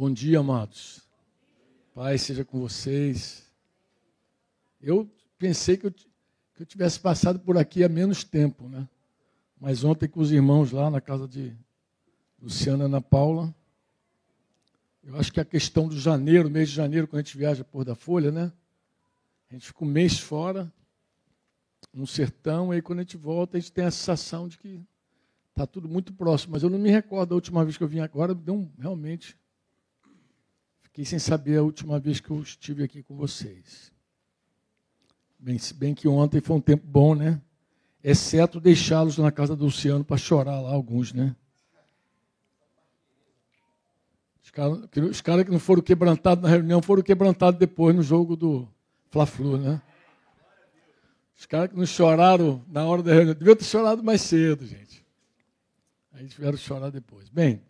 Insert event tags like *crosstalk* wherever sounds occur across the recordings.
Bom dia, amados. Pai seja com vocês. Eu pensei que eu, que eu tivesse passado por aqui há menos tempo, né? Mas ontem com os irmãos lá na casa de Luciana e Ana Paula, eu acho que a questão do janeiro, mês de janeiro, quando a gente viaja por da Folha, né? A gente fica um mês fora, no sertão, e aí quando a gente volta, a gente tem a sensação de que está tudo muito próximo. Mas eu não me recordo da última vez que eu vim agora, deu um, realmente. Fiquei sem saber a última vez que eu estive aqui com vocês. Bem, se bem que ontem foi um tempo bom, né? Exceto deixá-los na casa do Luciano para chorar lá, alguns, né? Os caras, os caras que não foram quebrantados na reunião foram quebrantados depois no jogo do Fla-Flu, né? Os caras que não choraram na hora da reunião, deviam ter chorado mais cedo, gente. Aí tiveram que chorar depois. Bem,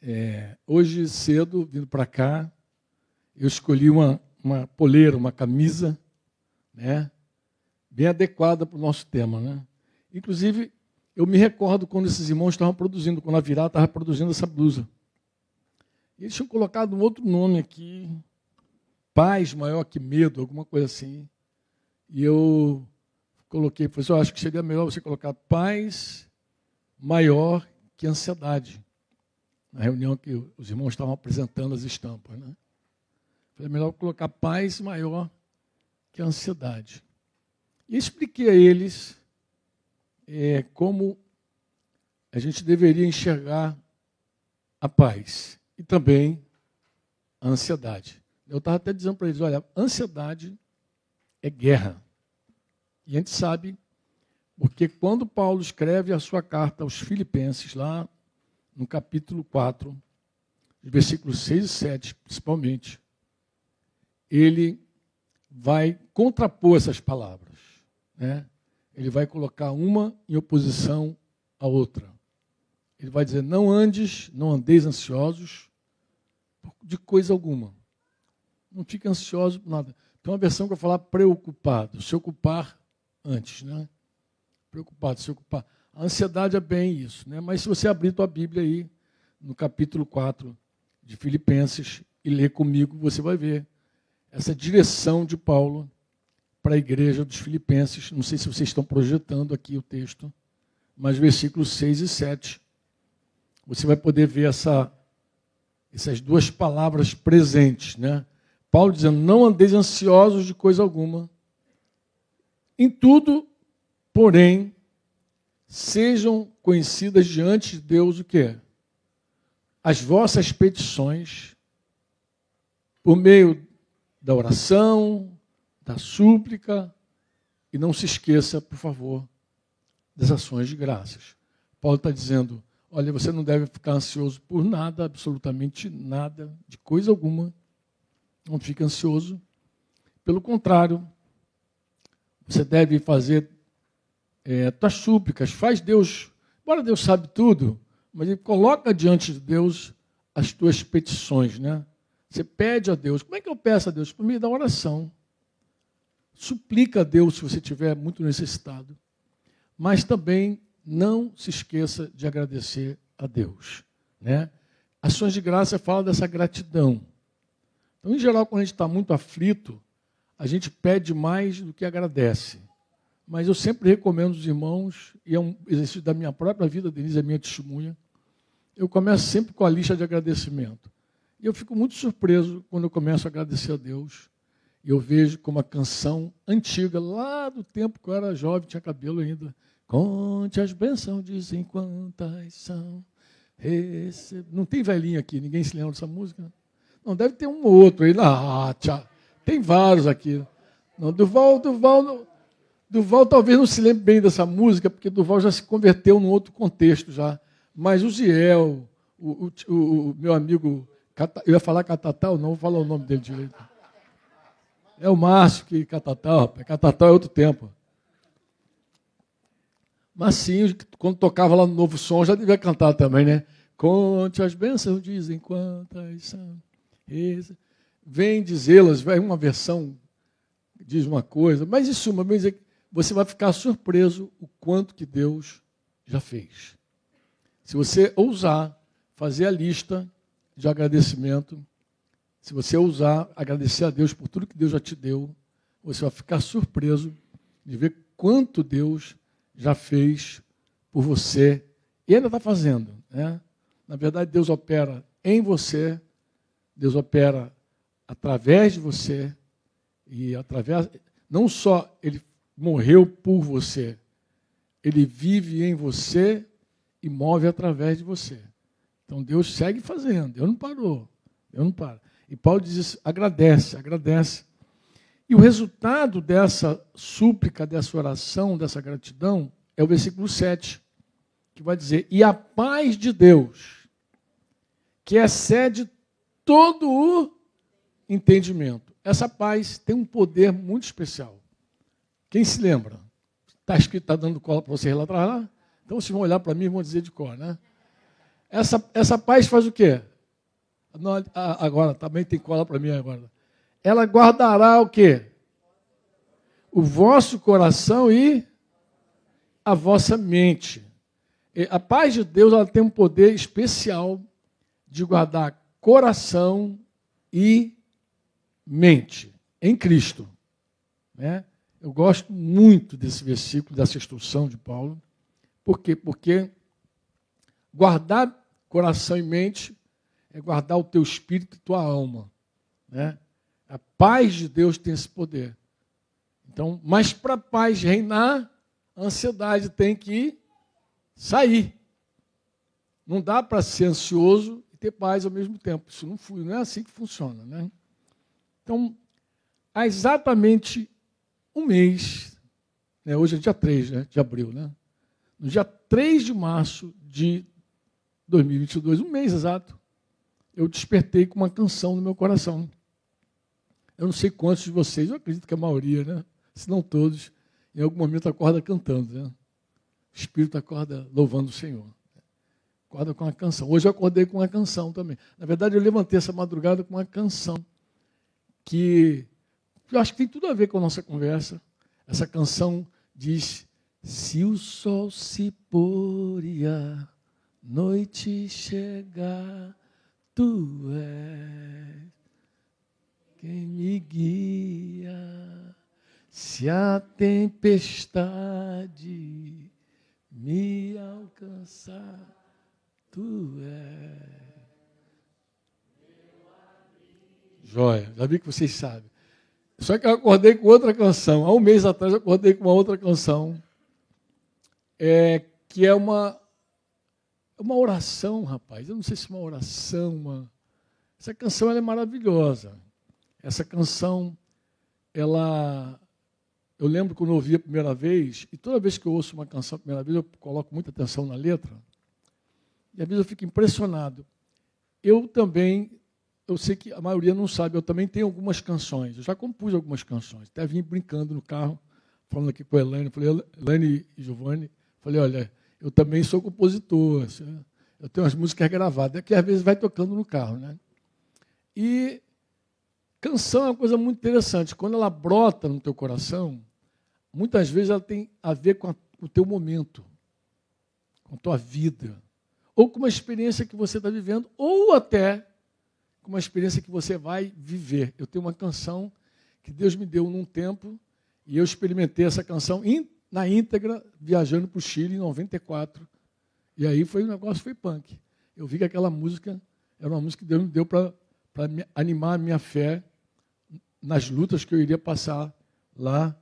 é, hoje cedo, vindo para cá, eu escolhi uma, uma poleira, uma camisa, né? Bem adequada para o nosso tema, né? Inclusive, eu me recordo quando esses irmãos estavam produzindo, quando a Virá estava produzindo essa blusa. Eles tinham colocado um outro nome aqui, paz maior que medo, alguma coisa assim. E eu coloquei, falei assim, acho que seria melhor você colocar paz maior que ansiedade. Na reunião que os irmãos estavam apresentando as estampas. Né? Falei, melhor colocar paz maior que ansiedade. E expliquei a eles é, como a gente deveria enxergar a paz e também a ansiedade. Eu estava até dizendo para eles: olha, ansiedade é guerra. E a gente sabe, porque quando Paulo escreve a sua carta aos Filipenses, lá no capítulo 4, versículos 6 e 7, principalmente, ele vai contrapor essas palavras. Né? Ele vai colocar uma em oposição à outra. Ele vai dizer: não andes, não andeis ansiosos de coisa alguma. Não fique ansioso por nada. Tem uma versão que eu falar preocupado, se ocupar antes, né? Preocupado, se ocupar. A ansiedade é bem isso, né? Mas se você abrir tua Bíblia aí, no capítulo 4 de Filipenses, e ler comigo, você vai ver essa direção de Paulo para a igreja dos Filipenses. Não sei se vocês estão projetando aqui o texto, mas versículos 6 e 7. Você vai poder ver essa essas duas palavras presentes, né? Paulo dizendo: Não andeis ansiosos de coisa alguma. Em tudo, porém, sejam conhecidas diante de Deus o que? As vossas petições, por meio da oração, da súplica, e não se esqueça, por favor, das ações de graças. Paulo está dizendo: Olha, você não deve ficar ansioso por nada, absolutamente nada, de coisa alguma. Não fique ansioso. Pelo contrário, você deve fazer é, tuas súplicas. Faz Deus, embora Deus sabe tudo, mas Ele coloca diante de Deus as tuas petições, né? Você pede a Deus. Como é que eu peço a Deus? Por meio da oração. Suplica a Deus se você estiver muito necessitado. Mas também não se esqueça de agradecer a Deus. Né? Ações de graça fala dessa gratidão. Então, em geral, quando a gente está muito aflito, a gente pede mais do que agradece. Mas eu sempre recomendo aos irmãos, e é um exercício da minha própria vida, Denise é minha testemunha, eu começo sempre com a lista de agradecimento. E eu fico muito surpreso quando eu começo a agradecer a Deus. E eu vejo como a canção antiga, lá do tempo que eu era jovem, tinha cabelo ainda, Conte as bênçãos, dizem quantas são. Receb... Não tem velhinho aqui, ninguém se lembra dessa música? Não, deve ter um ou outro aí. Ah, tchau. Tem vários aqui. Não, Duval, Duval, Duval talvez não se lembre bem dessa música, porque Duval já se converteu num outro contexto já. Mas o Ziel, o, o, o meu amigo, eu ia falar Catatal, não vou falar o nome dele direito. É o Márcio que Catatal, rapaz. Catatal é outro tempo. Mas sim, quando tocava lá no Novo Som, já devia cantar também, né? Conte as bênçãos, dizem quantas são. Vem dizê-las, vai uma versão diz uma coisa, mas em suma, você vai ficar surpreso o quanto que Deus já fez. Se você ousar fazer a lista de agradecimento, se você usar, agradecer a Deus por tudo que Deus já te deu, você vai ficar surpreso de ver quanto Deus já fez por você e ainda está fazendo. Né? Na verdade, Deus opera em você, Deus opera através de você e através. Não só Ele morreu por você, Ele vive em você e move através de você. Então Deus segue fazendo, Deus não parou, Deus não para. E Paulo diz: agradece, agradece. E o resultado dessa súplica, dessa oração, dessa gratidão, é o versículo 7, que vai dizer: E a paz de Deus, que excede todo o entendimento. Essa paz tem um poder muito especial. Quem se lembra? Está escrito, está dando cola para vocês lá atrás? Lá? Então vocês vão olhar para mim e vão dizer de cor, né? Essa, essa paz faz o quê? Não, agora, também tem cola para mim agora. Ela guardará o quê? O vosso coração e a vossa mente. A paz de Deus ela tem um poder especial de guardar coração e mente em Cristo. Né? Eu gosto muito desse versículo, dessa instrução de Paulo. Por quê? Porque guardar coração e mente é guardar o teu espírito e tua alma. Né? A paz de Deus tem esse poder. Então, mas para a paz reinar, a ansiedade tem que sair. Não dá para ser ansioso e ter paz ao mesmo tempo. Isso não, não é assim que funciona. Né? Então, há exatamente um mês, né, hoje é dia 3 né, de abril, né? no dia 3 de março de 2022, um mês exato, eu despertei com uma canção no meu coração. Eu não sei quantos de vocês, eu acredito que a maioria, né? se não todos, em algum momento acorda cantando. Né? O Espírito acorda louvando o Senhor. Acorda com uma canção. Hoje eu acordei com uma canção também. Na verdade, eu levantei essa madrugada com uma canção que eu acho que tem tudo a ver com a nossa conversa. Essa canção diz: Se o sol se pôr e a noite chegar, Tu és quem me guia. Se a tempestade me alcançar, tu és. Joia, já vi que vocês sabem. Só que eu acordei com outra canção. Há um mês atrás eu acordei com uma outra canção. É, que é uma uma oração, rapaz. Eu não sei se é uma oração, uma... Essa canção é maravilhosa. Essa canção, ela. Eu lembro quando eu ouvi a primeira vez, e toda vez que eu ouço uma canção a primeira vez, eu coloco muita atenção na letra, e às vezes eu fico impressionado. Eu também, eu sei que a maioria não sabe, eu também tenho algumas canções. Eu já compus algumas canções. Até vim brincando no carro, falando aqui com a Elaine. Falei, Elaine e Giovanni, falei, olha, eu também sou compositor. Assim, eu tenho umas músicas gravadas, que às vezes vai tocando no carro. Né? E canção é uma coisa muito interessante. Quando ela brota no teu coração, muitas vezes ela tem a ver com, a, com o teu momento, com a tua vida, ou com uma experiência que você está vivendo, ou até com uma experiência que você vai viver. Eu tenho uma canção que Deus me deu num tempo, e eu experimentei essa canção na íntegra, viajando para o Chile em 94. E aí foi o negócio foi punk. Eu vi que aquela música era uma música que Deus me deu para animar a minha fé nas lutas que eu iria passar lá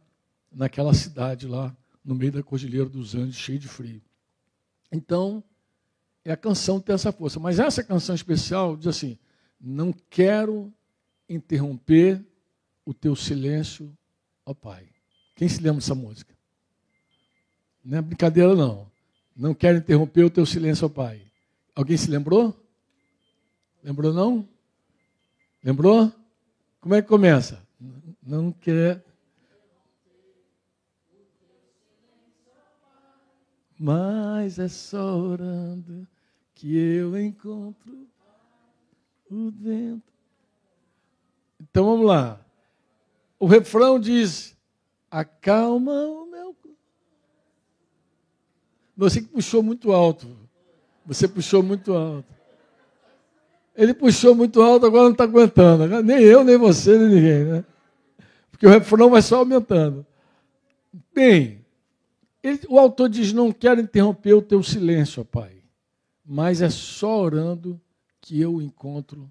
naquela cidade, lá no meio da Cordilheira dos Andes, cheio de frio. Então, é a canção tem essa força. Mas essa canção especial diz assim: Não quero interromper o teu silêncio, ó Pai. Quem se lembra dessa música? Não é brincadeira, não. Não quero interromper o teu silêncio, Pai. Alguém se lembrou? Lembrou, não? Lembrou? Como é que começa? Não quer. Mas é só orando que eu encontro o vento. Então vamos lá. O refrão diz: Acalma o você que puxou muito alto. Você puxou muito alto. Ele puxou muito alto, agora não está aguentando. Nem eu, nem você, nem ninguém, né? Porque o refrão vai só aumentando. Bem, ele, o autor diz: Não quero interromper o teu silêncio, ó Pai, mas é só orando que eu encontro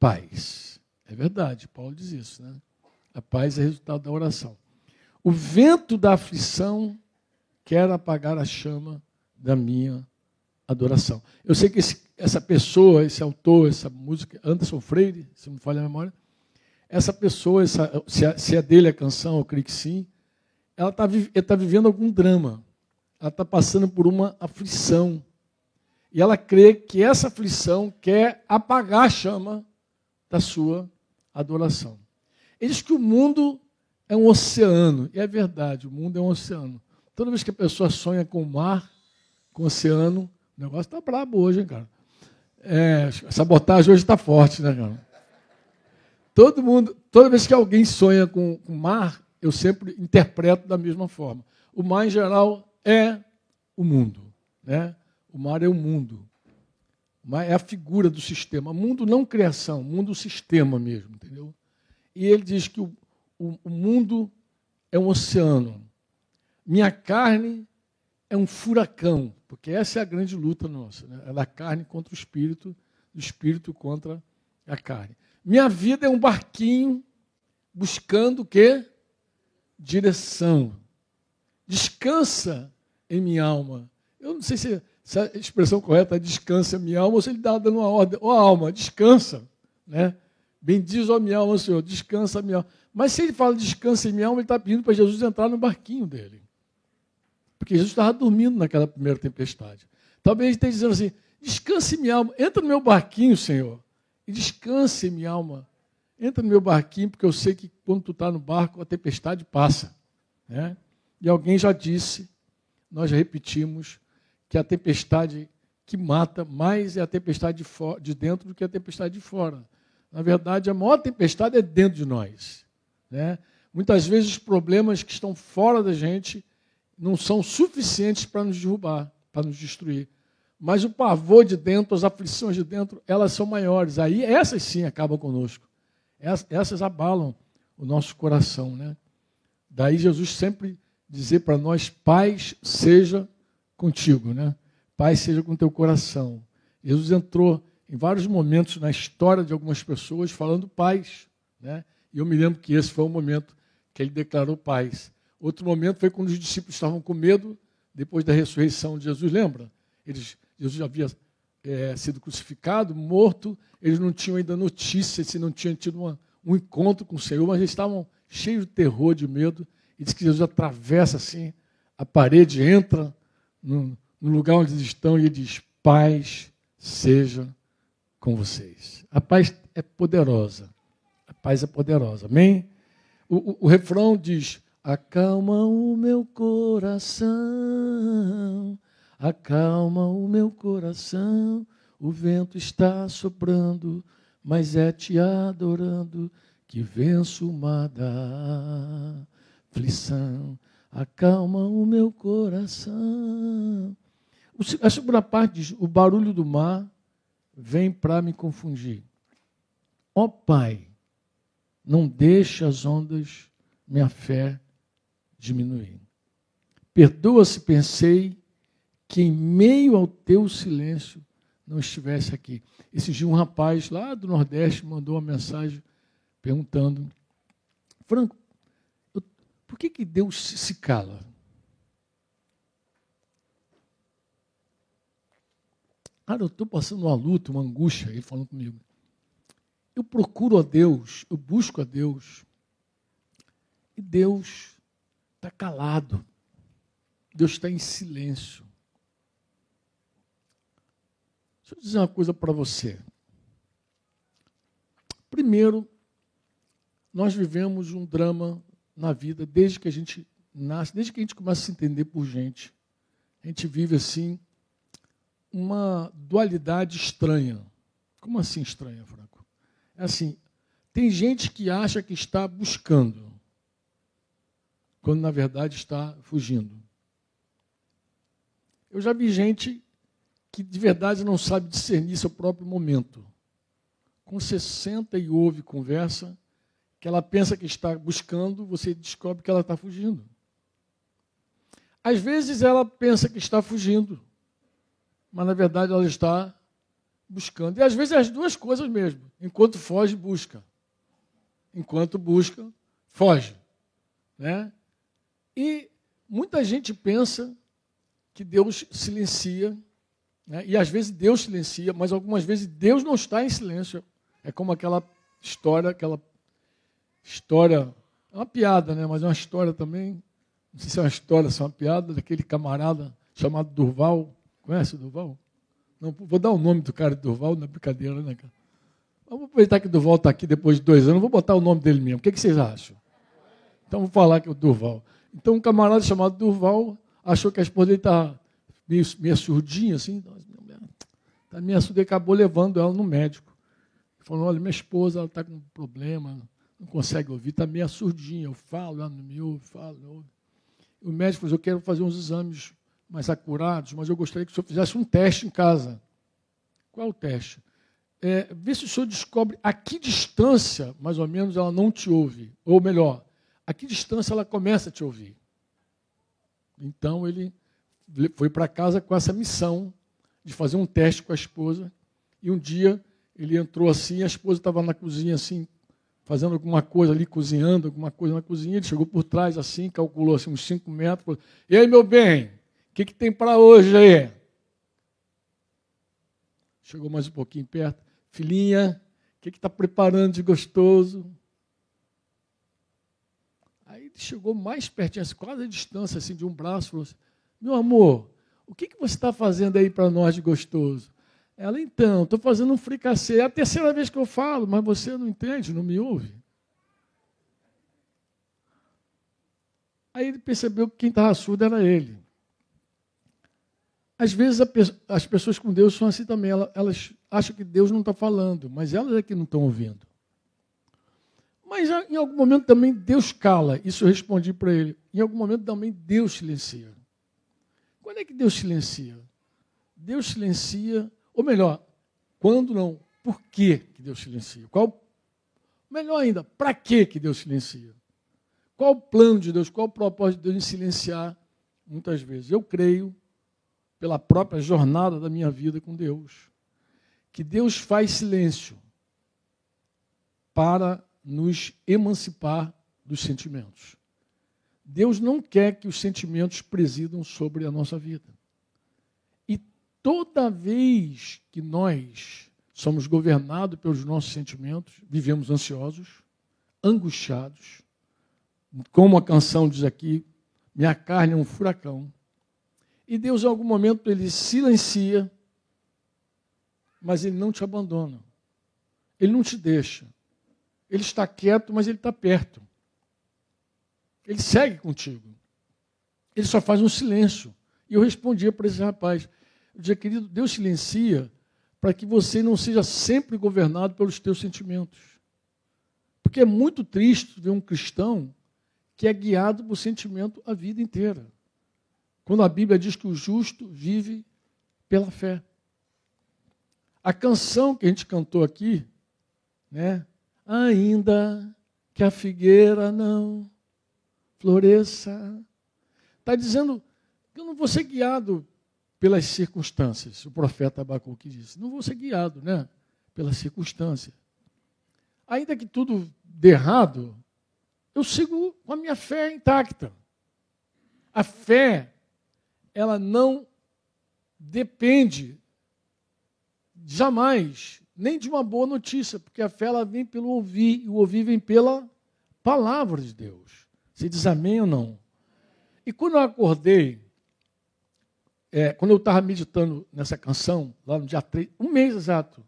paz. É verdade, Paulo diz isso, né? A paz é resultado da oração. O vento da aflição quer apagar a chama da minha adoração. Eu sei que esse, essa pessoa, esse autor, essa música, Anderson Freire, se não me falha a memória, essa pessoa, essa, se, é, dele a canção, eu creio que sim, ela está tá vivendo algum drama. Ela está passando por uma aflição. E ela crê que essa aflição quer apagar a chama da sua adoração. Ele diz que o mundo é um oceano. E é verdade, o mundo é um oceano. Toda vez que a pessoa sonha com o mar, com o oceano, o negócio está brabo hoje, hein, cara? É, a sabotagem hoje está forte, né, cara? Todo mundo, toda vez que alguém sonha com o mar, eu sempre interpreto da mesma forma. O mar, em geral, é o mundo. Né? O mar é o mundo. O mar é a figura do sistema. Mundo não criação, mundo sistema mesmo, entendeu? E ele diz que o, o, o mundo é um oceano. Minha carne é um furacão, porque essa é a grande luta nossa, né? é da carne contra o espírito, do espírito contra a carne. Minha vida é um barquinho buscando o quê? Direção. Descansa em minha alma. Eu não sei se, se a expressão correta é descansa minha alma ou se ele está dando uma ordem. Ó oh, alma, descansa. Né? Bendiz, ó minha alma, Senhor, descansa minha alma. Mas se ele fala descansa minha alma, ele está pedindo para Jesus entrar no barquinho dele. Porque Jesus estava dormindo naquela primeira tempestade. Talvez ele esteja dizendo assim: descanse minha alma, entra no meu barquinho, Senhor, e descanse minha alma. Entra no meu barquinho, porque eu sei que quando tu está no barco, a tempestade passa. Né? E alguém já disse, nós já repetimos, que a tempestade que mata mais é a tempestade de, de dentro do que a tempestade de fora. Na verdade, a maior tempestade é dentro de nós. Né? Muitas vezes os problemas que estão fora da gente não são suficientes para nos derrubar, para nos destruir. Mas o pavor de dentro, as aflições de dentro, elas são maiores. Aí essas sim acabam conosco. Essas abalam o nosso coração, né? Daí Jesus sempre dizer para nós, paz seja contigo, né? Paz seja com teu coração. Jesus entrou em vários momentos na história de algumas pessoas falando paz, né? E eu me lembro que esse foi o momento que ele declarou paz. Outro momento foi quando os discípulos estavam com medo depois da ressurreição de Jesus, lembra? Eles Jesus havia é, sido crucificado, morto, eles não tinham ainda notícia se não tinham tido uma, um encontro com o Senhor, mas eles estavam cheios de terror, de medo, e diz que Jesus atravessa assim a parede, entra no, no lugar onde eles estão e diz: Paz seja com vocês. A paz é poderosa. A paz é poderosa. Amém? O, o, o refrão diz: Acalma o meu coração acalma o meu coração. O vento está soprando, mas é te adorando que venço uma da aflição. Acalma o meu coração. A segunda parte diz: o barulho do mar vem para me confundir. Ó oh, Pai, não deixe as ondas minha fé diminuir. Perdoa se pensei que em meio ao teu silêncio não estivesse aqui. Esse dia um rapaz lá do Nordeste mandou uma mensagem perguntando, Franco, que, que Deus se cala? Cara, eu estou passando uma luta, uma angústia, ele falando comigo. Eu procuro a Deus, eu busco a Deus, e Deus está calado. Deus está em silêncio. Deixa eu dizer uma coisa para você. Primeiro, nós vivemos um drama na vida desde que a gente nasce, desde que a gente começa a se entender por gente. A gente vive assim uma dualidade estranha. Como assim estranha, Franco? É assim, tem gente que acha que está buscando, quando na verdade está fugindo. Eu já vi gente que de verdade não sabe discernir seu próprio momento. você senta e ouve conversa, que ela pensa que está buscando, você descobre que ela está fugindo. Às vezes ela pensa que está fugindo, mas na verdade ela está buscando. E às vezes é as duas coisas mesmo. Enquanto foge, busca. Enquanto busca, foge. Né? E muita gente pensa que Deus silencia, né? e às vezes Deus silencia, mas algumas vezes Deus não está em silêncio. É como aquela história, aquela história, é uma piada, né? mas é uma história também, não sei se é uma história, se é uma piada, daquele camarada chamado Durval. Conhece o Durval? Não, vou dar o nome do cara Durval, não é brincadeira, né, cara? Vamos aproveitar que o Durval está aqui depois de dois anos, vou botar o nome dele mesmo. O que, que vocês acham? Então vou falar que é o Durval. Então um camarada chamado Durval achou que a esposa dele estava meio, meio surdinha, assim. Tá meio surda, acabou levando ela no médico. Falou, olha, minha esposa está com problema, não consegue ouvir, está meio surdinha. Eu falo, ela não me ouve, falo, não ouve. O médico falou, eu quero fazer uns exames mais acurados, mas eu gostaria que o senhor fizesse um teste em casa. Qual é o teste? É, vê se o senhor descobre a que distância, mais ou menos, ela não te ouve. Ou melhor, a que distância ela começa a te ouvir. Então ele foi para casa com essa missão de fazer um teste com a esposa. E um dia ele entrou assim, a esposa estava na cozinha assim, fazendo alguma coisa ali, cozinhando alguma coisa na cozinha. Ele chegou por trás assim, calculou assim uns 5 metros. E aí, meu bem, o que, que tem para hoje aí? Chegou mais um pouquinho perto. Filhinha, o que está preparando de gostoso? Aí ele chegou mais pertinho, assim, quase a distância assim, de um braço, falou assim, meu amor, o que, que você está fazendo aí para nós de gostoso? Ela, então, estou fazendo um fricassê. É a terceira vez que eu falo, mas você não entende, não me ouve. Aí ele percebeu que quem estava surdo era ele. Às vezes as pessoas com Deus são assim também, elas acham que Deus não está falando, mas elas é que não estão ouvindo. Mas em algum momento também Deus cala, isso eu respondi para ele. Em algum momento também Deus silencia. Quando é que Deus silencia? Deus silencia, ou melhor, quando não, por que, que Deus silencia? Qual, melhor ainda, para que, que Deus silencia? Qual o plano de Deus, qual o propósito de Deus em silenciar muitas vezes? Eu creio, pela própria jornada da minha vida com Deus, que Deus faz silêncio para nos emancipar dos sentimentos. Deus não quer que os sentimentos presidam sobre a nossa vida. Toda vez que nós somos governados pelos nossos sentimentos, vivemos ansiosos, angustiados, como a canção diz aqui, minha carne é um furacão. E Deus, em algum momento, ele silencia, mas ele não te abandona. Ele não te deixa. Ele está quieto, mas ele está perto. Ele segue contigo. Ele só faz um silêncio. E eu respondia para esse rapaz: eu dizia, querido, Deus silencia para que você não seja sempre governado pelos teus sentimentos. Porque é muito triste ver um cristão que é guiado por sentimento a vida inteira. Quando a Bíblia diz que o justo vive pela fé. A canção que a gente cantou aqui, né? Ainda que a figueira não floresça. Está dizendo que eu não vou ser guiado pelas circunstâncias. O profeta Abacuque disse: não vou ser guiado né, pelas circunstâncias. Ainda que tudo dê errado, eu sigo com a minha fé intacta. A fé, ela não depende jamais nem de uma boa notícia, porque a fé ela vem pelo ouvir, e o ouvir vem pela palavra de Deus. Você diz amém ou não? E quando eu acordei, é, quando eu estava meditando nessa canção, lá no dia 3, um mês exato,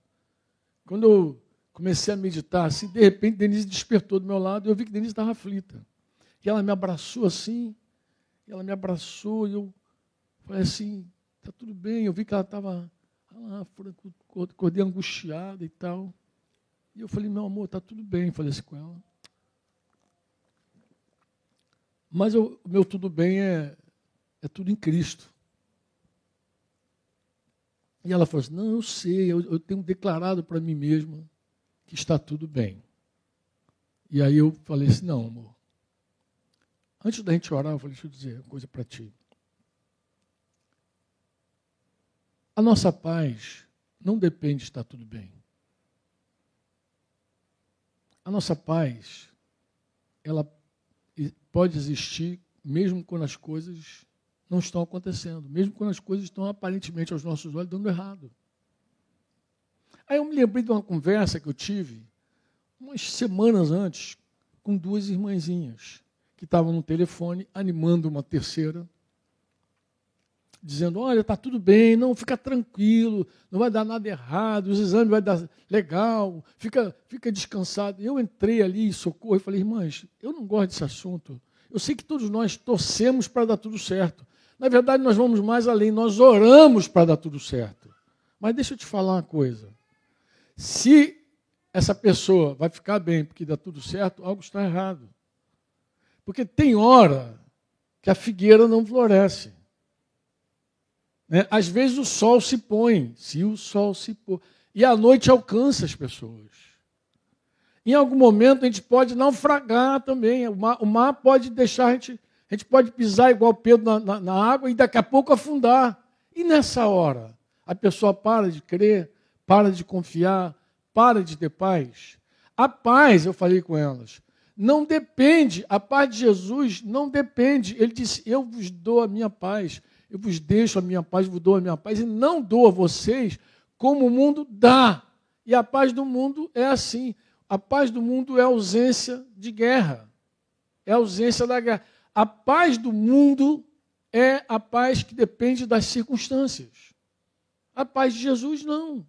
quando eu comecei a meditar, assim, de repente Denise despertou do meu lado e eu vi que Denise estava aflita. E ela me abraçou assim, ela me abraçou e eu falei assim, está tudo bem. Eu vi que ela estava, acordei angustiada e tal. E eu falei, meu amor, está tudo bem, falei assim com ela. Mas o meu tudo bem é, é tudo em Cristo. E ela falou assim: Não, eu sei, eu, eu tenho declarado para mim mesma que está tudo bem. E aí eu falei assim: não, amor. Antes da gente orar, eu falei: deixa eu dizer uma coisa para ti. A nossa paz não depende de estar tudo bem. A nossa paz, ela pode existir mesmo quando as coisas não estão acontecendo, mesmo quando as coisas estão aparentemente aos nossos olhos dando errado. Aí eu me lembrei de uma conversa que eu tive umas semanas antes com duas irmãzinhas que estavam no telefone animando uma terceira, dizendo: Olha, está tudo bem, não, fica tranquilo, não vai dar nada errado, os exames vai dar legal, fica, fica descansado. Eu entrei ali em socorro e falei: Irmãs, eu não gosto desse assunto. Eu sei que todos nós torcemos para dar tudo certo. Na verdade, nós vamos mais além, nós oramos para dar tudo certo. Mas deixa eu te falar uma coisa. Se essa pessoa vai ficar bem porque dá tudo certo, algo está errado. Porque tem hora que a figueira não floresce. Né? Às vezes o sol se põe, se o sol se põe, e a noite alcança as pessoas. Em algum momento a gente pode naufragar também, o mar, o mar pode deixar a gente, a gente pode pisar igual Pedro na, na, na água e daqui a pouco afundar. E nessa hora, a pessoa para de crer, para de confiar, para de ter paz. A paz, eu falei com elas, não depende, a paz de Jesus não depende. Ele disse: Eu vos dou a minha paz, eu vos deixo a minha paz, vos dou a minha paz, e não dou a vocês como o mundo dá. E a paz do mundo é assim: a paz do mundo é ausência de guerra, é ausência da guerra. A paz do mundo é a paz que depende das circunstâncias. A paz de Jesus não.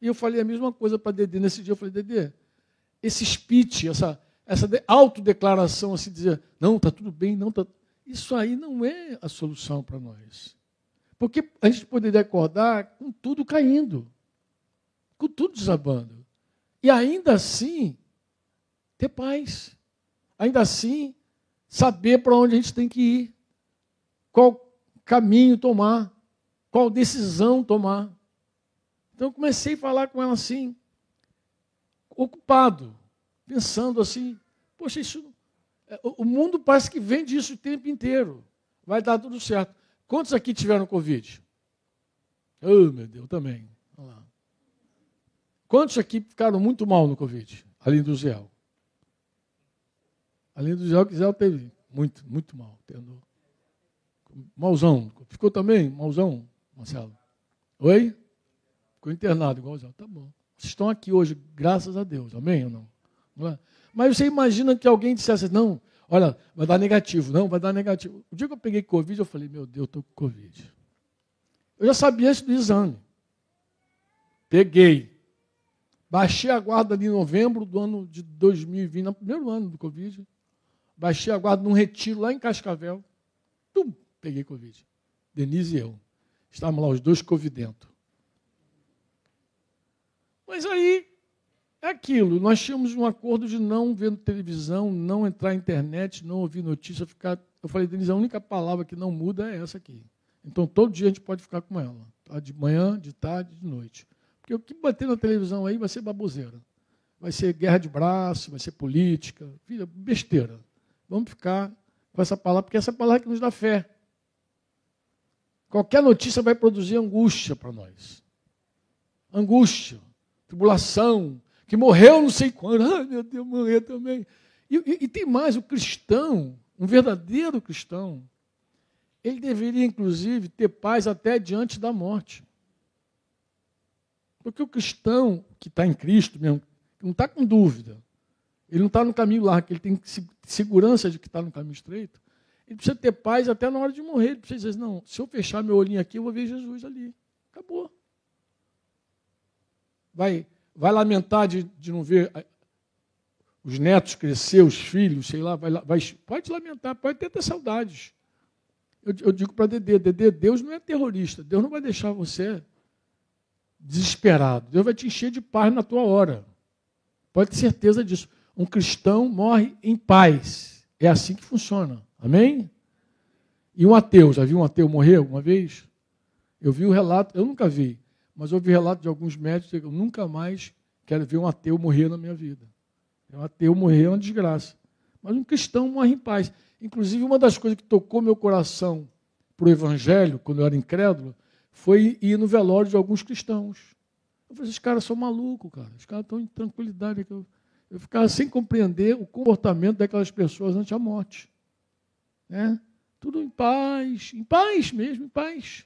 E eu falei a mesma coisa para Dedê. Nesse dia eu falei, Dedê, esse speech, essa, essa autodeclaração, assim, dizer, não, está tudo bem, não está. Isso aí não é a solução para nós. Porque a gente poderia acordar com tudo caindo, com tudo desabando. E ainda assim, ter paz. Ainda assim, saber para onde a gente tem que ir, qual caminho tomar, qual decisão tomar. Então eu comecei a falar com ela assim, ocupado, pensando assim, poxa, isso, é, o mundo parece que vende isso o tempo inteiro. Vai dar tudo certo. Quantos aqui tiveram Covid? Oh, meu Deus, também. Quantos aqui ficaram muito mal no Covid? Além do Zé? Além do Zé, que Zé teve muito, muito mal. Tendo... Malzão. Ficou também? Malzão, Marcelo? Oi? Ficou internado igualzinho. Tá bom. Vocês estão aqui hoje, graças a Deus. Amém ou não? não é? Mas você imagina que alguém dissesse, não, olha, vai dar negativo. Não, vai dar negativo. O dia que eu peguei Covid, eu falei, meu Deus, eu estou com Covid. Eu já sabia antes do exame. Peguei. Baixei a guarda ali em novembro do ano de 2020, no primeiro ano do Covid. Baixei a guarda num retiro lá em Cascavel. Tum, peguei Covid. Denise e eu. Estávamos lá os dois covidentos. Mas aí é aquilo, nós tínhamos um acordo de não ver televisão, não entrar na internet, não ouvir notícia, ficar. Eu falei, Denise, a única palavra que não muda é essa aqui. Então todo dia a gente pode ficar com ela. Tá? De manhã, de tarde, de noite. Porque o que bater na televisão aí vai ser baboseira. Vai ser guerra de braço, vai ser política, filha, besteira. Vamos ficar com essa palavra, porque essa é palavra que nos dá fé. Qualquer notícia vai produzir angústia para nós. Angústia tribulação, que morreu não sei quando, ai meu Deus, morrer também. E, e, e tem mais, o cristão, um verdadeiro cristão, ele deveria, inclusive, ter paz até diante da morte. Porque o cristão que está em Cristo mesmo, não está com dúvida, ele não está no caminho largo, ele tem segurança de que está no caminho estreito, ele precisa ter paz até na hora de morrer. Ele precisa dizer, não, se eu fechar meu olhinho aqui, eu vou ver Jesus ali. Acabou vai, vai lamentar de, de não ver os netos crescer, os filhos, sei lá, vai, vai, pode lamentar, pode ter, ter saudades. Eu, eu digo para Dedê, Dedê, Deus não é terrorista, Deus não vai deixar você desesperado. Deus vai te encher de paz na tua hora. Pode ter certeza disso. Um cristão morre em paz. É assim que funciona. Amém? E um ateu, já viu um ateu morrer alguma vez? Eu vi o relato, eu nunca vi, mas houve relato de alguns médicos que nunca mais quero ver um ateu morrer na minha vida. Um ateu morrer é uma desgraça. Mas um cristão morre em paz. Inclusive, uma das coisas que tocou meu coração para o Evangelho, quando eu era incrédulo, foi ir no velório de alguns cristãos. Eu falei, esses caras são malucos, cara. Os caras estão em tranquilidade. Eu, ficava sem compreender o comportamento daquelas pessoas antes da morte. Né? Tudo em paz, em paz mesmo, em paz.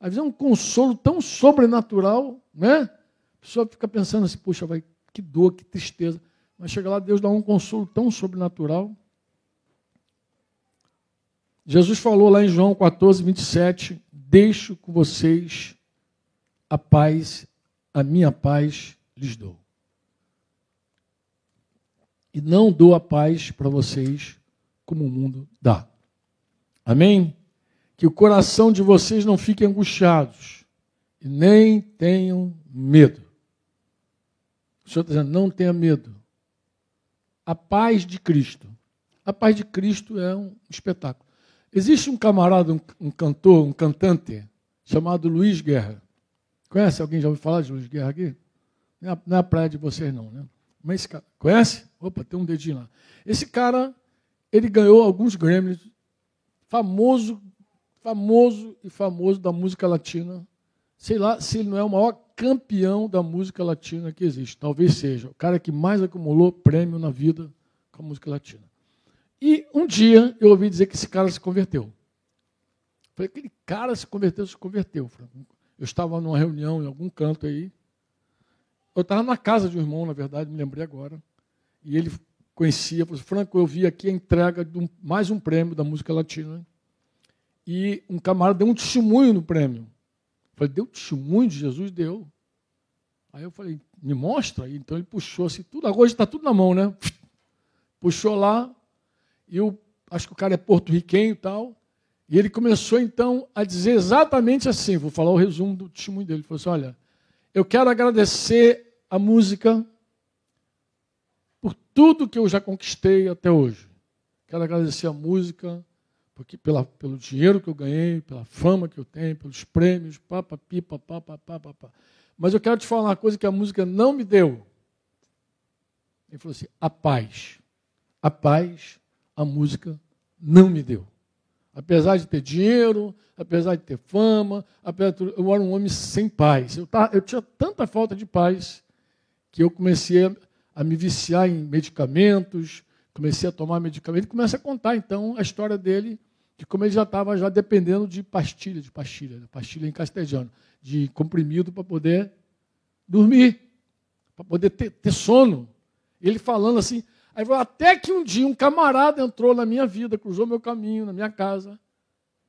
Às vezes é um consolo tão sobrenatural, né? A pessoa fica pensando assim, puxa, vai, que dor, que tristeza. Mas chega lá, Deus dá um consolo tão sobrenatural. Jesus falou lá em João 14, 27, deixo com vocês a paz, a minha paz lhes dou. E não dou a paz para vocês como o mundo dá. Amém? Que o coração de vocês não fique angustiados e nem tenham medo. O Senhor está dizendo, não tenha medo. A paz de Cristo. A paz de Cristo é um espetáculo. Existe um camarada, um, um cantor, um cantante, chamado Luiz Guerra. Conhece? Alguém já ouviu falar de Luiz Guerra aqui? Não é, não é a praia de vocês, não, né? Mas esse cara, conhece? Opa, tem um dedinho lá. Esse cara, ele ganhou alguns Grammys famoso, famoso e famoso da música latina. Sei lá se ele não é o maior campeão da música latina que existe. Talvez seja. O cara que mais acumulou prêmio na vida com a música latina. E um dia eu ouvi dizer que esse cara se converteu. Falei, aquele cara se converteu, se converteu. Eu estava numa reunião em algum canto aí. Eu estava na casa de um irmão, na verdade, me lembrei agora. E ele conhecia, falou, Franco, eu vi aqui a entrega de um, mais um prêmio da música latina. E um camarada deu um testemunho no prêmio. Eu falei, deu testemunho de Jesus? Deu. Aí eu falei, me mostra. Então ele puxou assim, tudo, agora está tudo na mão, né? Puxou lá, e eu acho que o cara é porto-riquenho e tal. E ele começou então a dizer exatamente assim, vou falar o resumo do testemunho dele. Ele falou assim: olha, eu quero agradecer a música tudo que eu já conquistei até hoje. Quero agradecer a música, porque pela, pelo dinheiro que eu ganhei, pela fama que eu tenho, pelos prêmios, papapi, papapá, papapá. Mas eu quero te falar uma coisa que a música não me deu. Ele falou assim: a paz. A paz, a música não me deu. Apesar de ter dinheiro, apesar de ter fama, apesar de eu era um homem sem paz. Eu, tava, eu tinha tanta falta de paz que eu comecei a a me viciar em medicamentos, comecei a tomar medicamento, e começa a contar então a história dele, de como ele já estava já dependendo de pastilha, de pastilha, pastilha em castelhano, de comprimido para poder dormir, para poder ter, ter sono. Ele falando assim, aí até que um dia um camarada entrou na minha vida, cruzou meu caminho, na minha casa,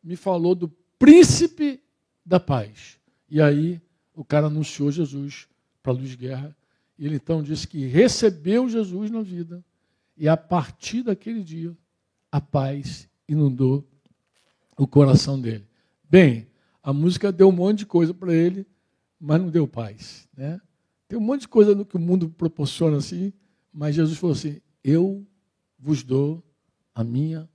me falou do príncipe da paz. E aí o cara anunciou Jesus para Luiz Guerra ele então disse que recebeu Jesus na vida e a partir daquele dia a paz inundou o coração dele. Bem, a música deu um monte de coisa para ele, mas não deu paz. Né? Tem um monte de coisa que o mundo proporciona assim, mas Jesus falou assim: Eu vos dou a minha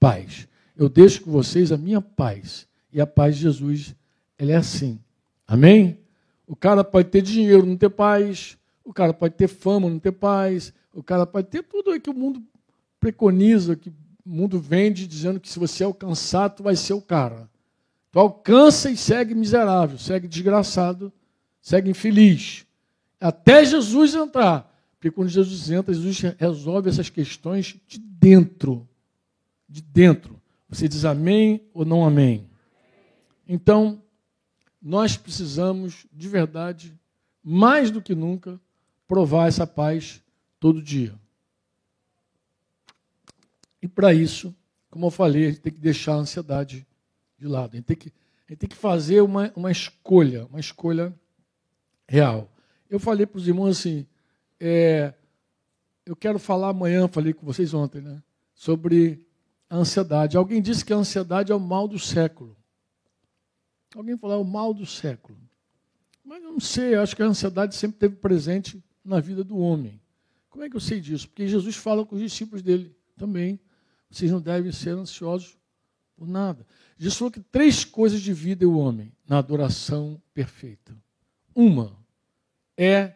paz. Eu deixo com vocês a minha paz. E a paz de Jesus, ela é assim. Amém? O cara pode ter dinheiro, não ter paz. O cara pode ter fama, não ter paz. O cara pode ter tudo que o mundo preconiza, que o mundo vende, dizendo que se você alcançar, tu vai ser o cara. Tu alcança e segue miserável, segue desgraçado, segue infeliz. Até Jesus entrar. Porque quando Jesus entra, Jesus resolve essas questões de dentro. De dentro. Você diz amém ou não amém? Então, nós precisamos, de verdade, mais do que nunca, provar essa paz todo dia. E para isso, como eu falei, a gente tem que deixar a ansiedade de lado. A gente tem que, gente tem que fazer uma, uma escolha, uma escolha real. Eu falei para os irmãos assim, é, eu quero falar amanhã, falei com vocês ontem, né, sobre a ansiedade. Alguém disse que a ansiedade é o mal do século. Alguém falou, é o mal do século. Mas eu não sei, eu acho que a ansiedade sempre esteve presente na vida do homem. Como é que eu sei disso? Porque Jesus fala com os discípulos dele também. Vocês não devem ser ansiosos por nada. Jesus falou que três coisas dividem o homem na adoração perfeita. Uma é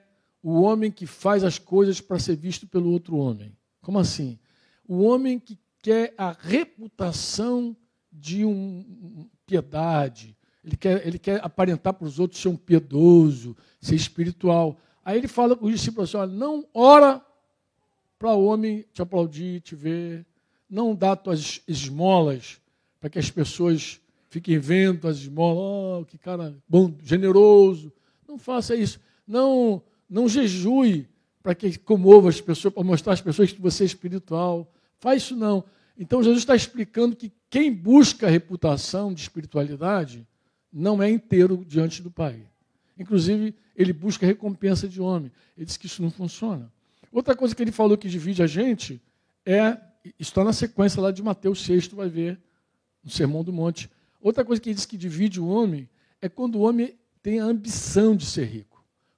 o homem que faz as coisas para ser visto pelo outro homem. Como assim? O homem que quer a reputação de um piedade, ele quer, ele quer aparentar para os outros ser um piedoso, ser espiritual. Aí ele fala com os discípulos assim: olha, não ora para o homem te aplaudir, te ver, não dá tuas esmolas para que as pessoas fiquem vendo as esmolas, oh, que cara bom, generoso. Não faça isso. Não, não jejue para que comova as pessoas, para mostrar às pessoas que você é espiritual. Faz isso não. Então Jesus está explicando que quem busca a reputação de espiritualidade não é inteiro diante do Pai. Inclusive, ele busca recompensa de homem. Ele diz que isso não funciona. Outra coisa que ele falou que divide a gente é, está na sequência lá de Mateus 6, tu vai ver, no Sermão do Monte. Outra coisa que ele diz que divide o homem é quando o homem tem a ambição de ser rico.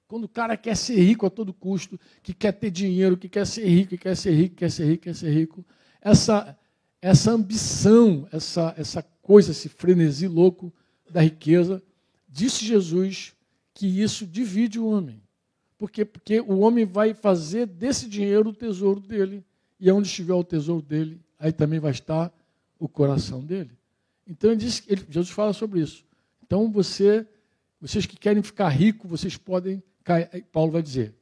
Quando o cara quer ser rico a todo custo, que quer ter dinheiro, que quer ser rico, que quer ser rico, quer ser rico, quer ser rico. Essa, essa ambição, essa, essa coisa, esse frenesi louco da riqueza, disse Jesus que isso divide o homem. Por quê? Porque o homem vai fazer desse dinheiro o tesouro dele. E onde estiver o tesouro dele, aí também vai estar o coração dele. Então ele ele, Jesus fala sobre isso. Então você, vocês que querem ficar rico, vocês podem cair, Paulo vai dizer,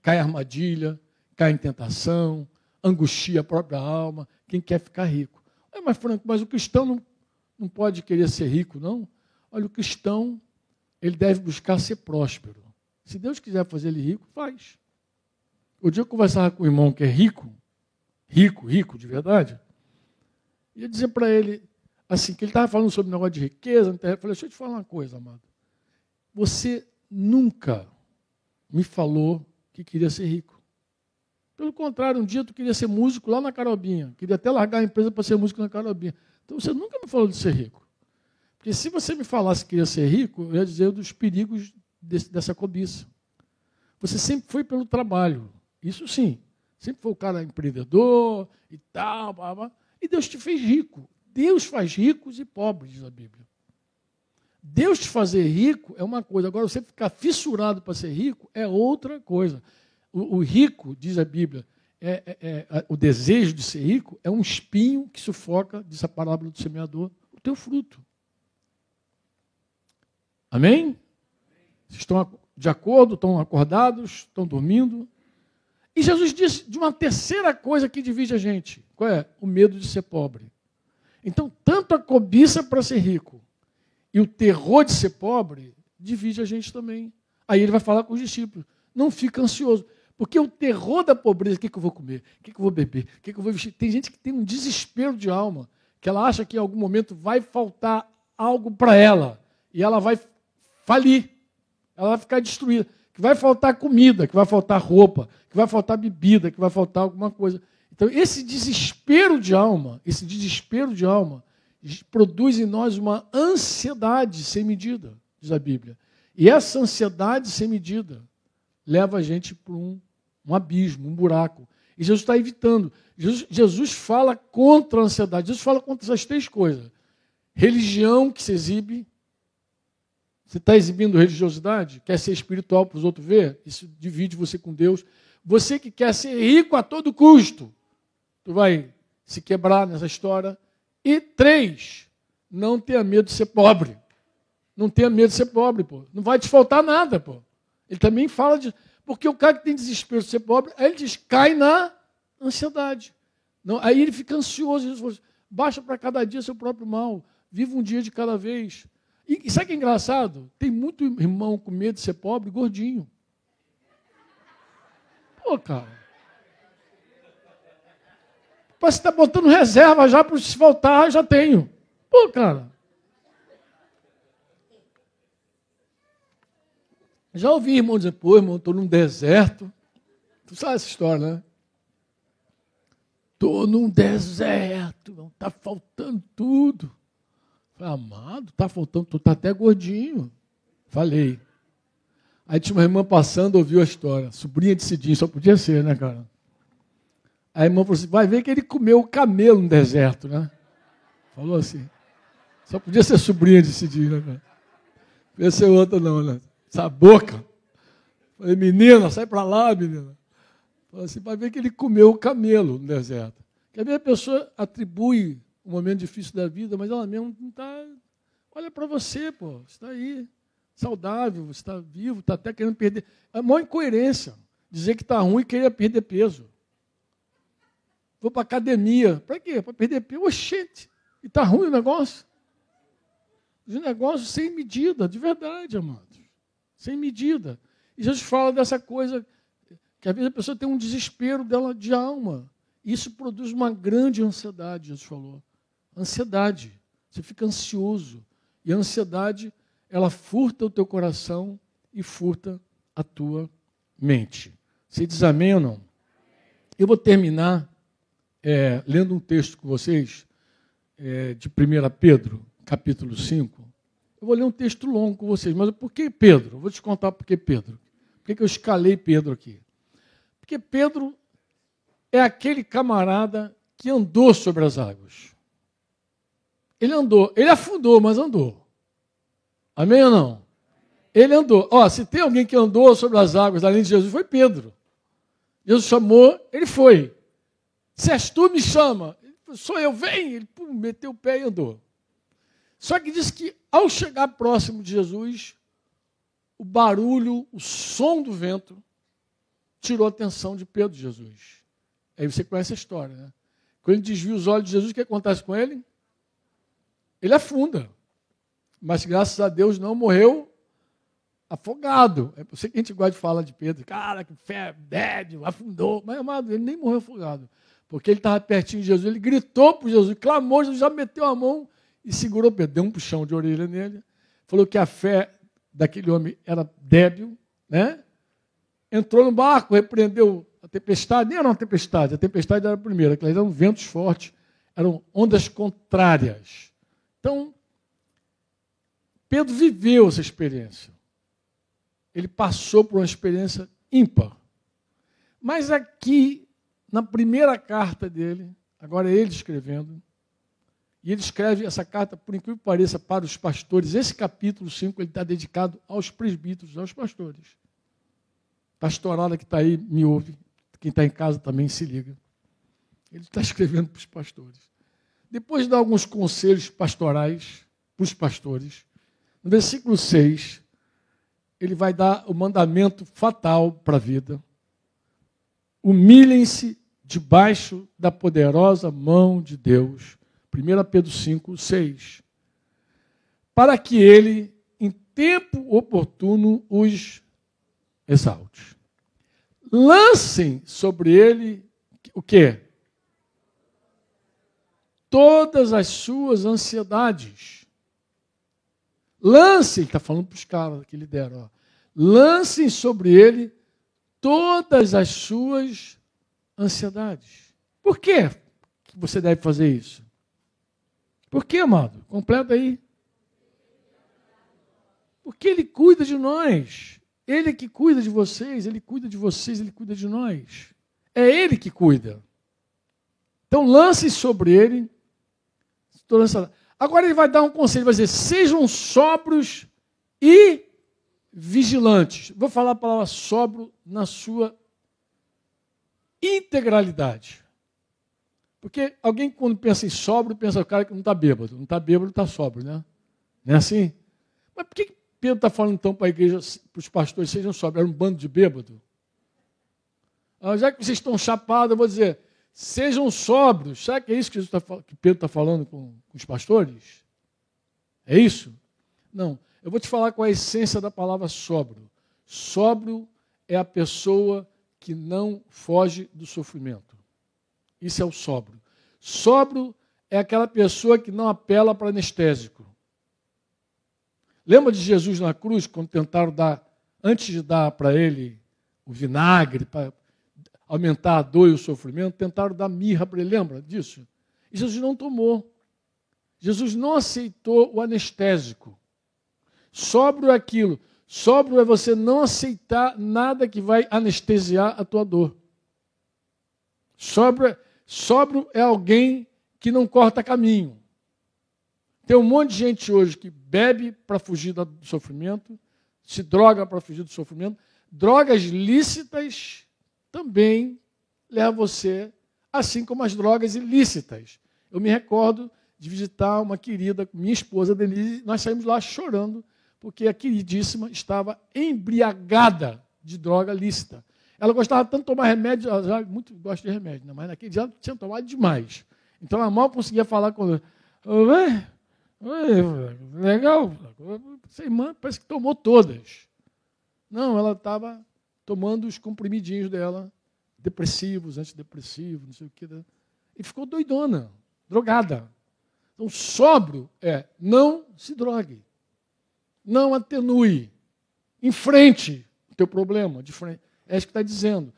cai armadilha, cai em tentação, angustia a própria alma, quem quer ficar rico. É, mas Franco, mas o cristão não, não pode querer ser rico, não? Olha, o cristão, ele deve buscar ser próspero. Se Deus quiser fazer ele rico, faz. O dia eu conversava com o irmão que é rico, rico, rico de verdade, ia dizer para ele, assim, que ele estava falando sobre o negócio de riqueza, eu falei, deixa eu te falar uma coisa, amado. Você nunca me falou que queria ser rico. Pelo contrário, um dia tu queria ser músico lá na Carobinha, queria até largar a empresa para ser músico na Carobinha. Então você nunca me falou de ser rico. Porque se você me falasse que queria ser rico, eu ia dizer dos perigos desse, dessa cobiça. Você sempre foi pelo trabalho. Isso sim. Sempre foi o cara empreendedor e tal. Blá, blá. E Deus te fez rico. Deus faz ricos e pobres, diz a Bíblia. Deus te fazer rico é uma coisa, agora você ficar fissurado para ser rico é outra coisa. O, o rico, diz a Bíblia, é, é, é, o desejo de ser rico é um espinho que sufoca, diz a parábola do semeador, o teu fruto. Amém? Vocês estão de acordo? Estão acordados? Estão dormindo? E Jesus disse de uma terceira coisa que divide a gente. Qual é? O medo de ser pobre. Então, tanto a cobiça para ser rico e o terror de ser pobre divide a gente também. Aí ele vai falar com os discípulos. Não fica ansioso. Porque o terror da pobreza, o que, que eu vou comer? O que, que eu vou beber? O que, que eu vou vestir? Tem gente que tem um desespero de alma, que ela acha que em algum momento vai faltar algo para ela. E ela vai falir. Ela vai ficar destruída. Que vai faltar comida, que vai faltar roupa, que vai faltar bebida, que vai faltar alguma coisa. Então, esse desespero de alma, esse desespero de alma, produz em nós uma ansiedade sem medida, diz a Bíblia. E essa ansiedade sem medida leva a gente para um, um abismo, um buraco. E Jesus está evitando. Jesus, Jesus fala contra a ansiedade. Jesus fala contra essas três coisas: religião que se exibe. Você está exibindo religiosidade? Quer ser espiritual para os outros ver? Isso divide você com Deus. Você que quer ser rico a todo custo, tu vai se quebrar nessa história e três, não tenha medo de ser pobre. Não tenha medo de ser pobre, pô. Não vai te faltar nada, pô. Ele também fala de. Porque o cara que tem desespero de ser pobre, aí ele diz, cai na ansiedade. Não, aí ele fica ansioso. Falou, baixa para cada dia seu próprio mal. Viva um dia de cada vez. E, e sabe que é engraçado? Tem muito irmão com medo de ser pobre, gordinho. Pô, cara. Parece que está botando reserva já para se voltar, já tenho. Pô, cara. Já ouvi irmão dizer, pô, irmão, estou num deserto. Tu sabe essa história, né? Estou num deserto, está faltando tudo. Falei, amado, está faltando, tu está até gordinho. Falei. Aí tinha uma irmã passando, ouviu a história. Sobrinha de Cidinho, só podia ser, né, cara? A irmã falou assim: vai ver que ele comeu camelo no deserto, né? Falou assim. Só podia ser sobrinha de Cidinho, né, podia ser outra, não, né? Essa boca. Falei, menina, sai para lá, menina. Falei assim, vai ver que ele comeu o camelo no deserto. Que a minha pessoa atribui um momento difícil da vida, mas ela mesmo não está. Olha para você, pô, você está aí, saudável, você está vivo, está até querendo perder. É uma incoerência dizer que está ruim e querer perder peso. Vou para academia. Para quê? Para perder peso. Oxente, e está ruim o negócio? De negócio sem medida, de verdade, amados. Sem medida. E Jesus fala dessa coisa que às vezes a pessoa tem um desespero dela de alma. Isso produz uma grande ansiedade, Jesus falou. Ansiedade. Você fica ansioso. E a ansiedade, ela furta o teu coração e furta a tua mente. Ou não? Eu vou terminar é, lendo um texto com vocês é, de 1 Pedro, capítulo 5. Eu vou ler um texto longo com vocês, mas por que Pedro? Vou te contar por que Pedro. Por que eu escalei Pedro aqui? Porque Pedro é aquele camarada que andou sobre as águas. Ele andou, ele afundou, mas andou. Amém ou não? Ele andou. Ó, se tem alguém que andou sobre as águas além de Jesus, foi Pedro. Jesus chamou, ele foi. Se és tu, me chama. Sou eu, vem. Ele pum, meteu o pé e andou. Só que diz que ao chegar próximo de Jesus, o barulho, o som do vento, tirou a atenção de Pedro e Jesus. Aí você conhece a história, né? Quando ele desvia os olhos de Jesus, o que acontece com ele? Ele afunda. Mas graças a Deus não morreu afogado. É isso que a gente gosta de falar de Pedro. Cara, que fé, bad, afundou. Mas, amado, ele nem morreu afogado. Porque ele estava pertinho de Jesus, ele gritou para Jesus, clamou, Jesus já meteu a mão e segurou Pedro, deu um puxão de orelha nele, falou que a fé daquele homem era débil, né? Entrou no barco, repreendeu a tempestade, nem era uma tempestade, a tempestade era a primeira, que eram ventos fortes, eram ondas contrárias. Então, Pedro viveu essa experiência. Ele passou por uma experiência ímpar. Mas aqui, na primeira carta dele, agora é ele escrevendo, e ele escreve essa carta, por incrível que pareça, para os pastores. Esse capítulo 5 ele está dedicado aos presbíteros, aos pastores. Pastorada que está aí, me ouve. Quem está em casa também se liga. Ele está *laughs* escrevendo para os pastores. Depois de dar alguns conselhos pastorais para os pastores, no versículo 6, ele vai dar o mandamento fatal para a vida. Humilhem-se debaixo da poderosa mão de Deus 1 Pedro 5, 6. Para que ele, em tempo oportuno, os exalte. Lancem sobre ele o quê? Todas as suas ansiedades. Lancem, está falando para os caras que lideram, lancem sobre ele todas as suas ansiedades. Por que você deve fazer isso? Por que, amado? Completa aí. Porque Ele cuida de nós. Ele é que cuida de vocês, Ele cuida de vocês, Ele cuida de nós. É Ele que cuida. Então lance sobre Ele. Agora Ele vai dar um conselho, vai dizer: sejam sóbrios e vigilantes. Vou falar a palavra sóbrio na sua integralidade. Porque alguém, quando pensa em sóbrio, pensa o cara que não está bêbado. Não está bêbado, está sóbrio, né? Não é assim? Mas por que Pedro está falando então para a igreja, para os pastores, sejam sóbrios? Era um bando de bêbado? Ah, já que vocês estão chapados, eu vou dizer, sejam sóbrios. Será que é isso que, tá, que Pedro está falando com, com os pastores? É isso? Não. Eu vou te falar qual é a essência da palavra sóbrio. Sóbrio é a pessoa que não foge do sofrimento. Isso é o sóbrio. Sóbrio é aquela pessoa que não apela para anestésico. Lembra de Jesus na cruz, quando tentaram dar, antes de dar para ele o vinagre, para aumentar a dor e o sofrimento, tentaram dar mirra para ele, lembra disso? E Jesus não tomou. Jesus não aceitou o anestésico. Sóbrio é aquilo. Sóbrio é você não aceitar nada que vai anestesiar a tua dor. Sóbrio é alguém que não corta caminho. Tem um monte de gente hoje que bebe para fugir do sofrimento, se droga para fugir do sofrimento, drogas lícitas também levam você, assim como as drogas ilícitas. Eu me recordo de visitar uma querida, minha esposa Denise, nós saímos lá chorando, porque a queridíssima estava embriagada de droga lícita. Ela gostava tanto de tomar remédio, ela já muito gosta de remédio, né? mas naquele dia ela tinha tomado demais. Então ela mal conseguia falar com ela. Legal, essa irmã parece que tomou todas. Não, ela estava tomando os comprimidinhos dela, depressivos, antidepressivos, não sei o que. Né? E ficou doidona, drogada. Então, sóbrio é não se drogue. Não atenue. Enfrente o teu problema. De frente. É isso que está dizendo.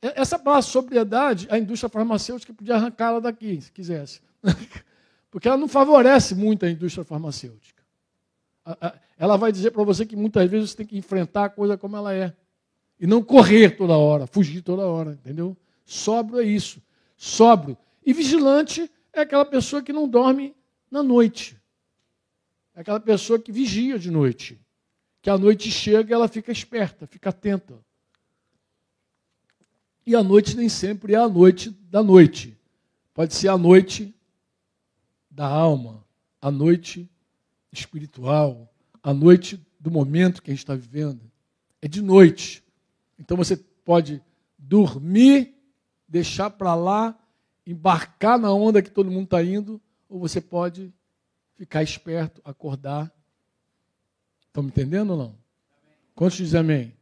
Essa palavra sobriedade, a indústria farmacêutica podia arrancá-la daqui, se quisesse. *laughs* Porque ela não favorece muito a indústria farmacêutica. Ela vai dizer para você que muitas vezes você tem que enfrentar a coisa como ela é. E não correr toda hora, fugir toda hora, entendeu? Sóbrio é isso. Sóbrio. E vigilante é aquela pessoa que não dorme na noite. É aquela pessoa que vigia de noite. Que a noite chega e ela fica esperta, fica atenta. E a noite nem sempre é a noite da noite. Pode ser a noite da alma, a noite espiritual, a noite do momento que a gente está vivendo. É de noite. Então você pode dormir, deixar para lá, embarcar na onda que todo mundo está indo, ou você pode ficar esperto, acordar. Estão me entendendo ou não? Quantos dizem amém?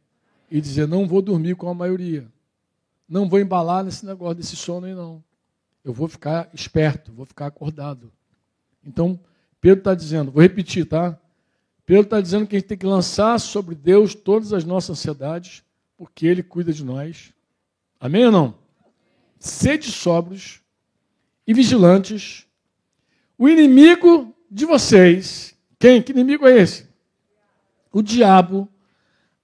E dizer, não vou dormir com a maioria. Não vou embalar nesse negócio desse sono aí, não. Eu vou ficar esperto, vou ficar acordado. Então, Pedro está dizendo, vou repetir, tá? Pedro está dizendo que a gente tem que lançar sobre Deus todas as nossas ansiedades, porque Ele cuida de nós. Amém ou não? Sede sóbrios e vigilantes. O inimigo de vocês, quem? Que inimigo é esse? O diabo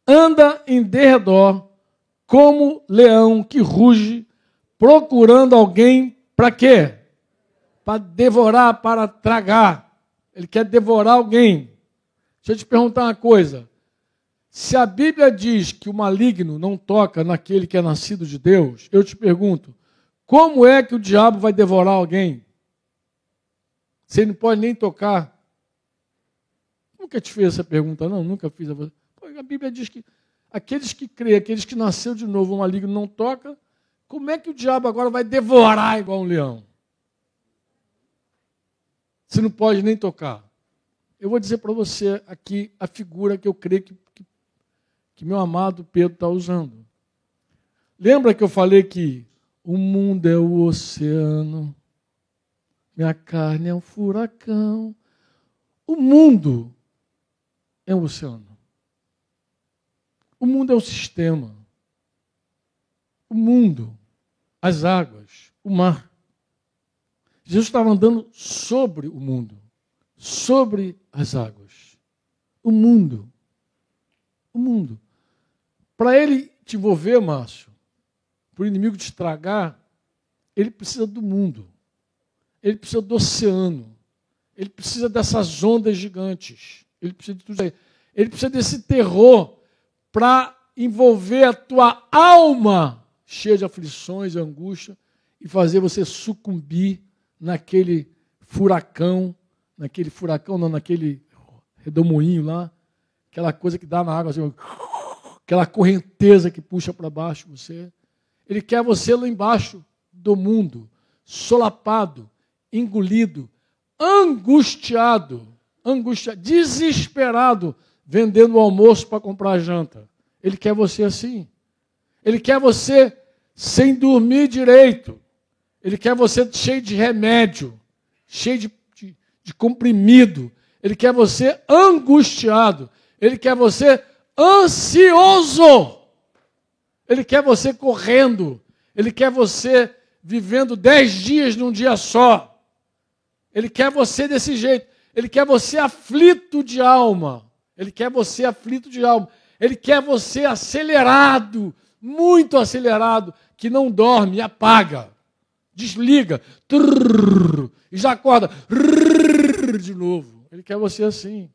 anda em derredor como leão que ruge, procurando alguém para quê? Para devorar, para tragar. Ele quer devorar alguém. Deixa eu te perguntar uma coisa. Se a Bíblia diz que o maligno não toca naquele que é nascido de Deus, eu te pergunto, como é que o diabo vai devorar alguém? Ele não pode nem tocar. Nunca te fiz essa pergunta, não? Nunca fiz a você. A Bíblia diz que aqueles que creem, aqueles que nasceram de novo, o maligno não toca, como é que o diabo agora vai devorar igual um leão? Se não pode nem tocar. Eu vou dizer para você aqui a figura que eu creio que, que, que meu amado Pedro está usando. Lembra que eu falei que o mundo é o oceano, minha carne é um furacão. O mundo é um oceano. O mundo é o sistema. O mundo, as águas, o mar. Jesus estava andando sobre o mundo sobre as águas. O mundo. O mundo. Para ele te envolver, Márcio, para o inimigo te estragar, ele precisa do mundo. Ele precisa do oceano. Ele precisa dessas ondas gigantes. Ele precisa de tudo isso aí. Ele precisa desse terror para envolver a tua alma cheia de aflições e angústia e fazer você sucumbir naquele furacão naquele furacão, não, naquele redemoinho lá, aquela coisa que dá na água, assim, aquela correnteza que puxa para baixo você. Ele quer você lá embaixo do mundo, solapado, engolido, angustiado, angustiado, desesperado, vendendo o almoço para comprar janta. Ele quer você assim. Ele quer você sem dormir direito. Ele quer você cheio de remédio, cheio de de comprimido. Ele quer você angustiado. Ele quer você ansioso. Ele quer você correndo. Ele quer você vivendo dez dias num dia só. Ele quer você desse jeito. Ele quer você aflito de alma. Ele quer você aflito de alma. Ele quer você acelerado, muito acelerado, que não dorme apaga. Desliga. Trrr, e já acorda. Trrr, de novo. Ele quer você assim.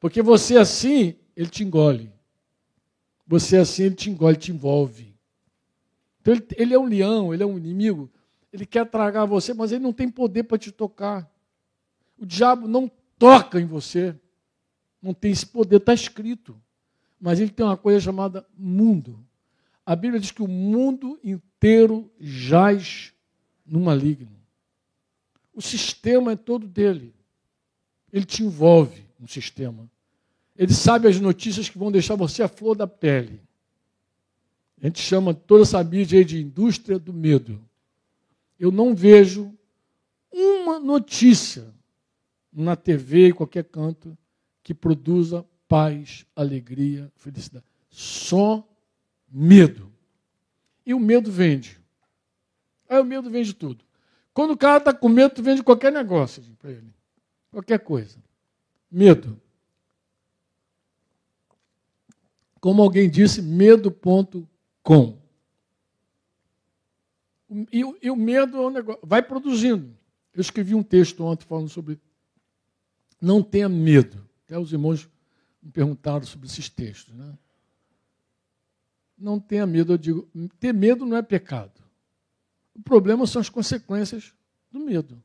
Porque você assim, ele te engole. Você assim, ele te engole, te envolve. Então ele, ele é um leão, ele é um inimigo. Ele quer tragar você, mas ele não tem poder para te tocar. O diabo não toca em você. Não tem esse poder, está escrito. Mas ele tem uma coisa chamada mundo. A Bíblia diz que o mundo inteiro jaz no maligno. O sistema é todo dele. Ele te envolve no sistema. Ele sabe as notícias que vão deixar você a flor da pele. A gente chama toda essa mídia de indústria do medo. Eu não vejo uma notícia na TV, em qualquer canto, que produza paz, alegria, felicidade. Só medo. E o medo vende. Aí o medo vende tudo. Quando o cara está com medo, tu vende qualquer negócio para ele. Qualquer coisa. Medo. Como alguém disse, medo.com. E, e, o medo é um negócio, vai produzindo. Eu escrevi um texto ontem falando sobre não tenha medo. Até os irmãos me perguntaram sobre esses textos. Né? Não tenha medo, eu digo, ter medo não é pecado. O problema são as consequências do medo.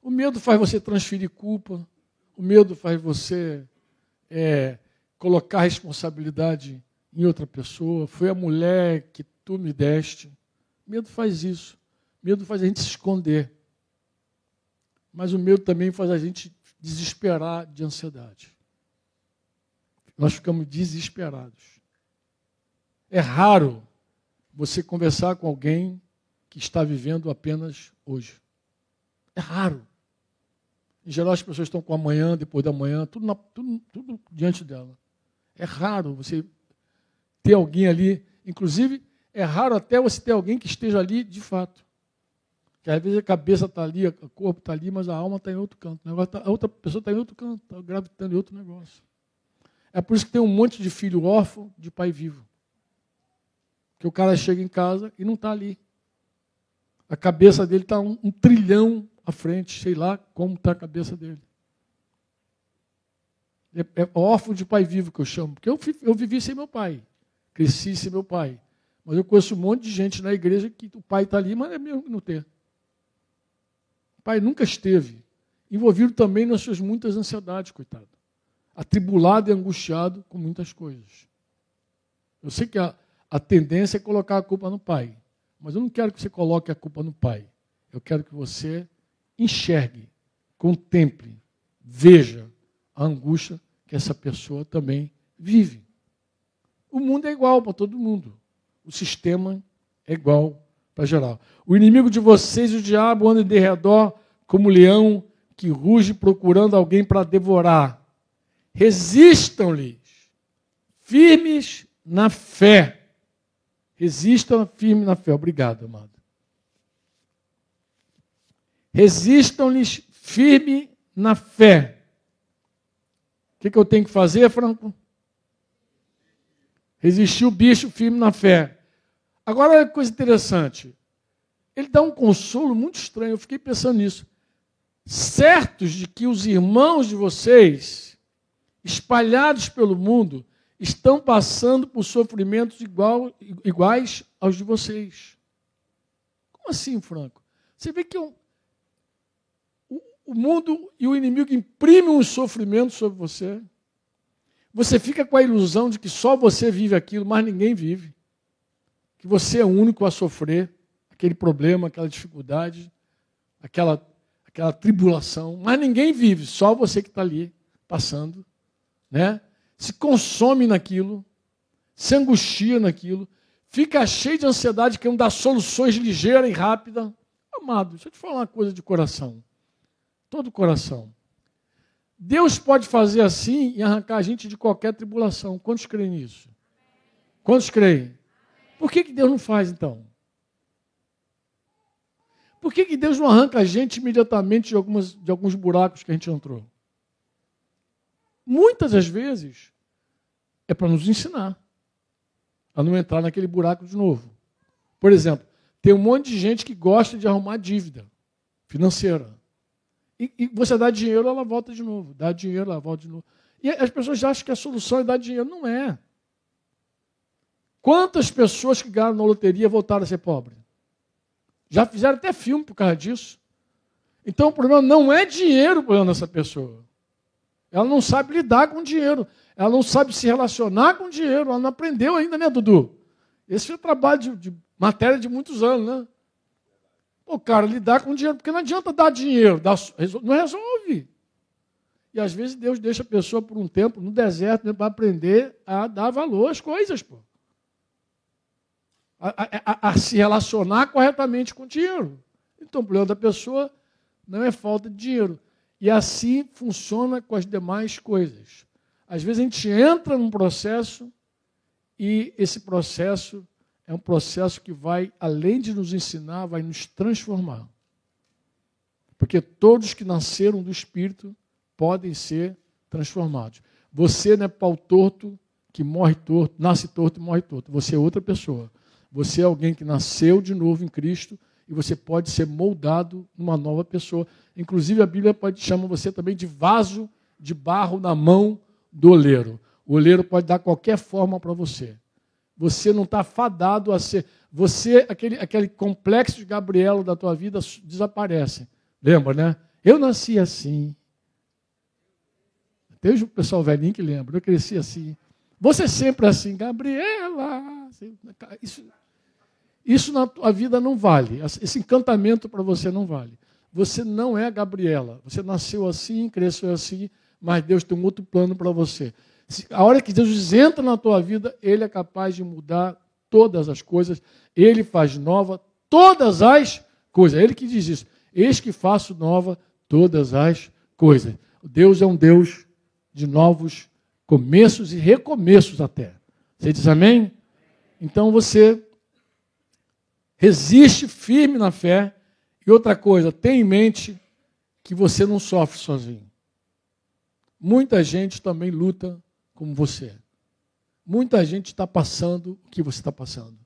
O medo faz você transferir culpa, o medo faz você é, colocar responsabilidade em outra pessoa. Foi a mulher que tu me deste. Medo faz isso. Medo faz a gente se esconder. Mas o medo também faz a gente desesperar de ansiedade. Nós ficamos desesperados. É raro você conversar com alguém que está vivendo apenas hoje. É raro. Em geral, as pessoas estão com amanhã, depois da manhã, tudo, na, tudo, tudo diante dela. É raro você ter alguém ali. Inclusive, é raro até você ter alguém que esteja ali de fato. Que às vezes a cabeça está ali, o corpo está ali, mas a alma está em outro canto. Tá, a outra pessoa está em outro canto, está gravitando em outro negócio. É por isso que tem um monte de filho órfão de pai vivo. Que o cara chega em casa e não está ali. A cabeça dele está um, um, trilhão à frente, sei lá como está a cabeça dele. É, é, órfão de pai vivo que eu chamo, porque eu, eu vivi sem meu pai, cresci sem meu pai. Mas eu conheço um monte de gente na igreja que o pai está ali, mas é mesmo não ter. O pai nunca esteve. Envolvido também nas suas muitas ansiedades, coitado. Atribulado e angustiado com muitas coisas. Eu sei que a, a tendência é colocar a culpa no pai. Mas eu não quero que você coloque a culpa no pai. Eu quero que você enxergue, contemple, veja a angústia que essa pessoa também vive. O mundo é igual para todo mundo. O sistema é igual para geral. O inimigo de vocês, o diabo, anda de redor como leão que ruge procurando alguém para devorar. Resistam-lhes, firmes na fé Resistam firme na fé. Obrigado, amado. Resistam-lhes firme na fé. O que, que eu tenho que fazer, Franco? Resistir o bicho firme na fé. Agora, olha que coisa interessante. Ele dá um consolo muito estranho. Eu fiquei pensando nisso. Certos de que os irmãos de vocês, espalhados pelo mundo, estão passando por sofrimentos igual, iguais aos de vocês. Como assim, Franco? Você vê que o, o mundo e o inimigo imprimem um sofrimento sobre você. Você fica com a ilusão de que só você vive aquilo, mas ninguém vive. Que você é o único a sofrer aquele problema, aquela dificuldade, aquela, aquela tribulação. Mas ninguém vive, só você que está ali passando. Né? se consome naquilo, se angustia naquilo, fica cheio de ansiedade, querendo dar soluções ligeiras e rápidas. Amado, deixa eu te falar uma coisa de coração. Todo coração. Deus pode fazer assim e arrancar a gente de qualquer tribulação. Quantos creem nisso? Quantos creem? Por que, que Deus não faz então? Por que, que Deus não arranca a gente imediatamente de, algumas, de alguns buracos que a gente entrou? muitas das vezes, é para nos ensinar a não entrar naquele buraco de novo. Por exemplo, tem um monte de gente que gosta de arrumar dívida financeira. E, e você dá dinheiro, ela volta de novo. Dá dinheiro, ela volta de novo. E as pessoas acham que a solução é dar dinheiro. Não é. Quantas pessoas que ganharam na loteria voltaram a ser pobres? Já fizeram até filme por causa disso. Então o problema não é dinheiro problema dessa pessoa. Ela não sabe lidar com dinheiro. Ela não sabe se relacionar com dinheiro. Ela não aprendeu ainda, né, Dudu? Esse é o trabalho de, de matéria de muitos anos, né? O cara lidar com dinheiro, porque não adianta dar dinheiro, dá, não resolve. E às vezes Deus deixa a pessoa por um tempo no deserto né, para aprender a dar valor às coisas, pô. A, a, a, se relacionar corretamente com o dinheiro. Então o problema da pessoa não é falta de dinheiro. E assim funciona com as demais coisas. Às vezes a gente entra num processo e esse processo é um processo que vai, além de nos ensinar, vai nos transformar. Porque todos que nasceram do Espírito podem ser transformados. Você não é pau torto que morre torto, nasce torto e morre torto. Você é outra pessoa. Você é alguém que nasceu de novo em Cristo e você pode ser moldado numa nova pessoa. Inclusive a Bíblia pode chamar você também de vaso de barro na mão do oleiro. O oleiro pode dar qualquer forma para você. Você não está fadado a ser. Você, aquele, aquele complexo de Gabriela da tua vida desaparece. Lembra, né? Eu nasci assim. Tem o pessoal velhinho que lembra. Eu cresci assim. Você sempre é assim, Gabriela. Isso, isso na tua vida não vale. Esse encantamento para você não vale. Você não é Gabriela. Você nasceu assim, cresceu assim, mas Deus tem um outro plano para você. A hora que Jesus entra na tua vida, Ele é capaz de mudar todas as coisas. Ele faz nova todas as coisas. É Ele que diz isso. Eis que faço nova todas as coisas. Deus é um Deus de novos começos e recomeços até. Você diz amém? Então você resiste firme na fé. E outra coisa, tenha em mente que você não sofre sozinho. Muita gente também luta como você. Muita gente está passando o que você está passando.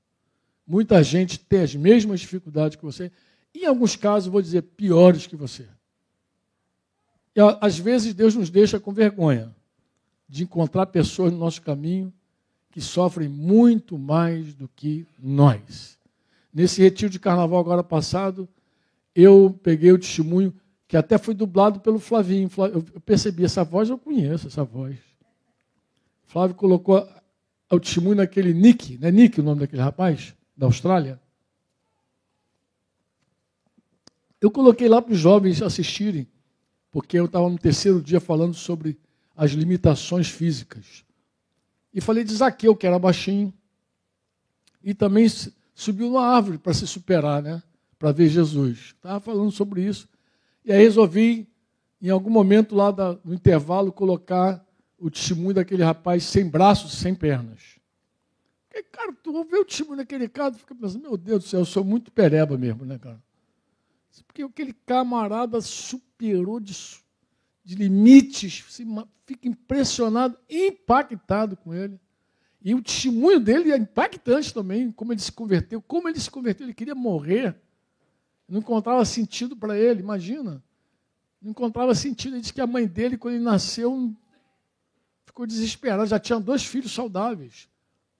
Muita gente tem as mesmas dificuldades que você. Em alguns casos, vou dizer, piores que você. E, às vezes Deus nos deixa com vergonha de encontrar pessoas no nosso caminho que sofrem muito mais do que nós. Nesse retiro de carnaval agora passado, eu peguei o testemunho que até foi dublado pelo Flavinho. Eu percebi, essa voz eu conheço, essa voz. Flávio colocou o testemunho daquele Nick, não é Nick o nome daquele rapaz, da Austrália? Eu coloquei lá para os jovens assistirem, porque eu estava no terceiro dia falando sobre as limitações físicas. E falei de Zaqueu, que era baixinho, e também subiu numa árvore para se superar, né? Para ver Jesus. Estava falando sobre isso. E aí resolvi, em algum momento lá no intervalo, colocar o testemunho daquele rapaz sem braços, sem pernas. Porque, cara, tu ouve o testemunho daquele cara, fica pensando, meu Deus do céu, eu sou muito pereba mesmo, né, cara? Porque aquele camarada superou de, de limites, fica impressionado, impactado com ele. E o testemunho dele é impactante também, como ele se converteu. Como ele se converteu, ele queria morrer. Não encontrava sentido para ele, imagina. Não encontrava sentido. Ele disse que a mãe dele, quando ele nasceu, ficou desesperado, já tinha dois filhos saudáveis.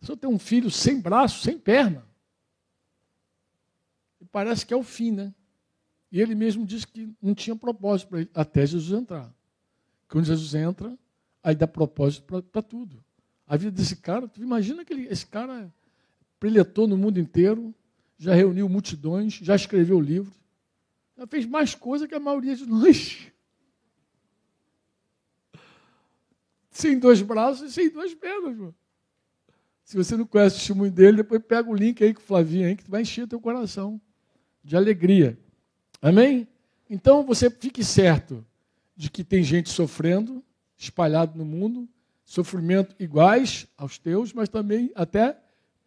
Só tem um filho sem braço, sem perna. E parece que é o fim, né? E ele mesmo disse que não tinha propósito para ele, até Jesus entrar. Quando Jesus entra, aí dá propósito para tudo. A vida desse cara, tu imagina que ele, esse cara preletou no mundo inteiro, já reuniu multidões, já escreveu livros, já fez mais coisa que a maioria de nós. *laughs* sem dois braços e sem duas pernas. Mano. Se você não conhece o testemunho dele, depois pega o link aí com o Flavinho aí, que vai encher teu coração de alegria. Amém? Então você fique certo de que tem gente sofrendo, espalhado no mundo, sofrimento iguais aos teus, mas também até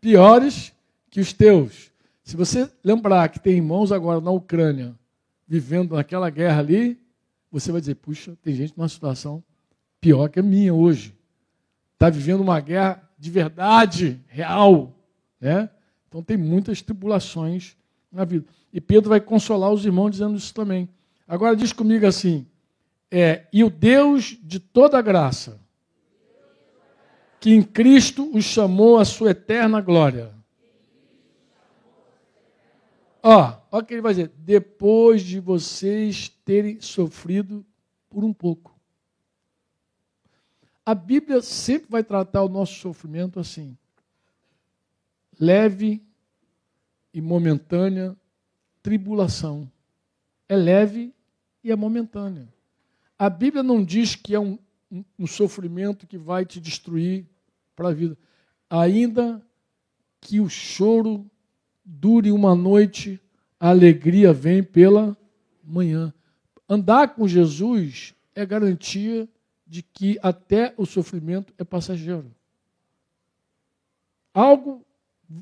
piores que os teus. Se você lembrar que tem irmãos agora na Ucrânia vivendo naquela guerra ali, você vai dizer: puxa, tem gente numa situação pior que a minha hoje. Está vivendo uma guerra de verdade, real. Né? Então tem muitas tribulações na vida. E Pedro vai consolar os irmãos dizendo isso também. Agora diz comigo assim: é, e o Deus de toda graça, que em Cristo os chamou à sua eterna glória. Ó, ó o que ele vai dizer. Depois de vocês terem sofrido por um pouco. A Bíblia sempre vai tratar o nosso sofrimento assim. Leve e momentânea tribulação. É leve e é momentânea. A Bíblia não diz que é um, um, um sofrimento que vai te destruir para a vida. Ainda que o choro dure uma noite, a alegria vem pela manhã. Andar com Jesus é garantia de que até o sofrimento é passageiro. Algo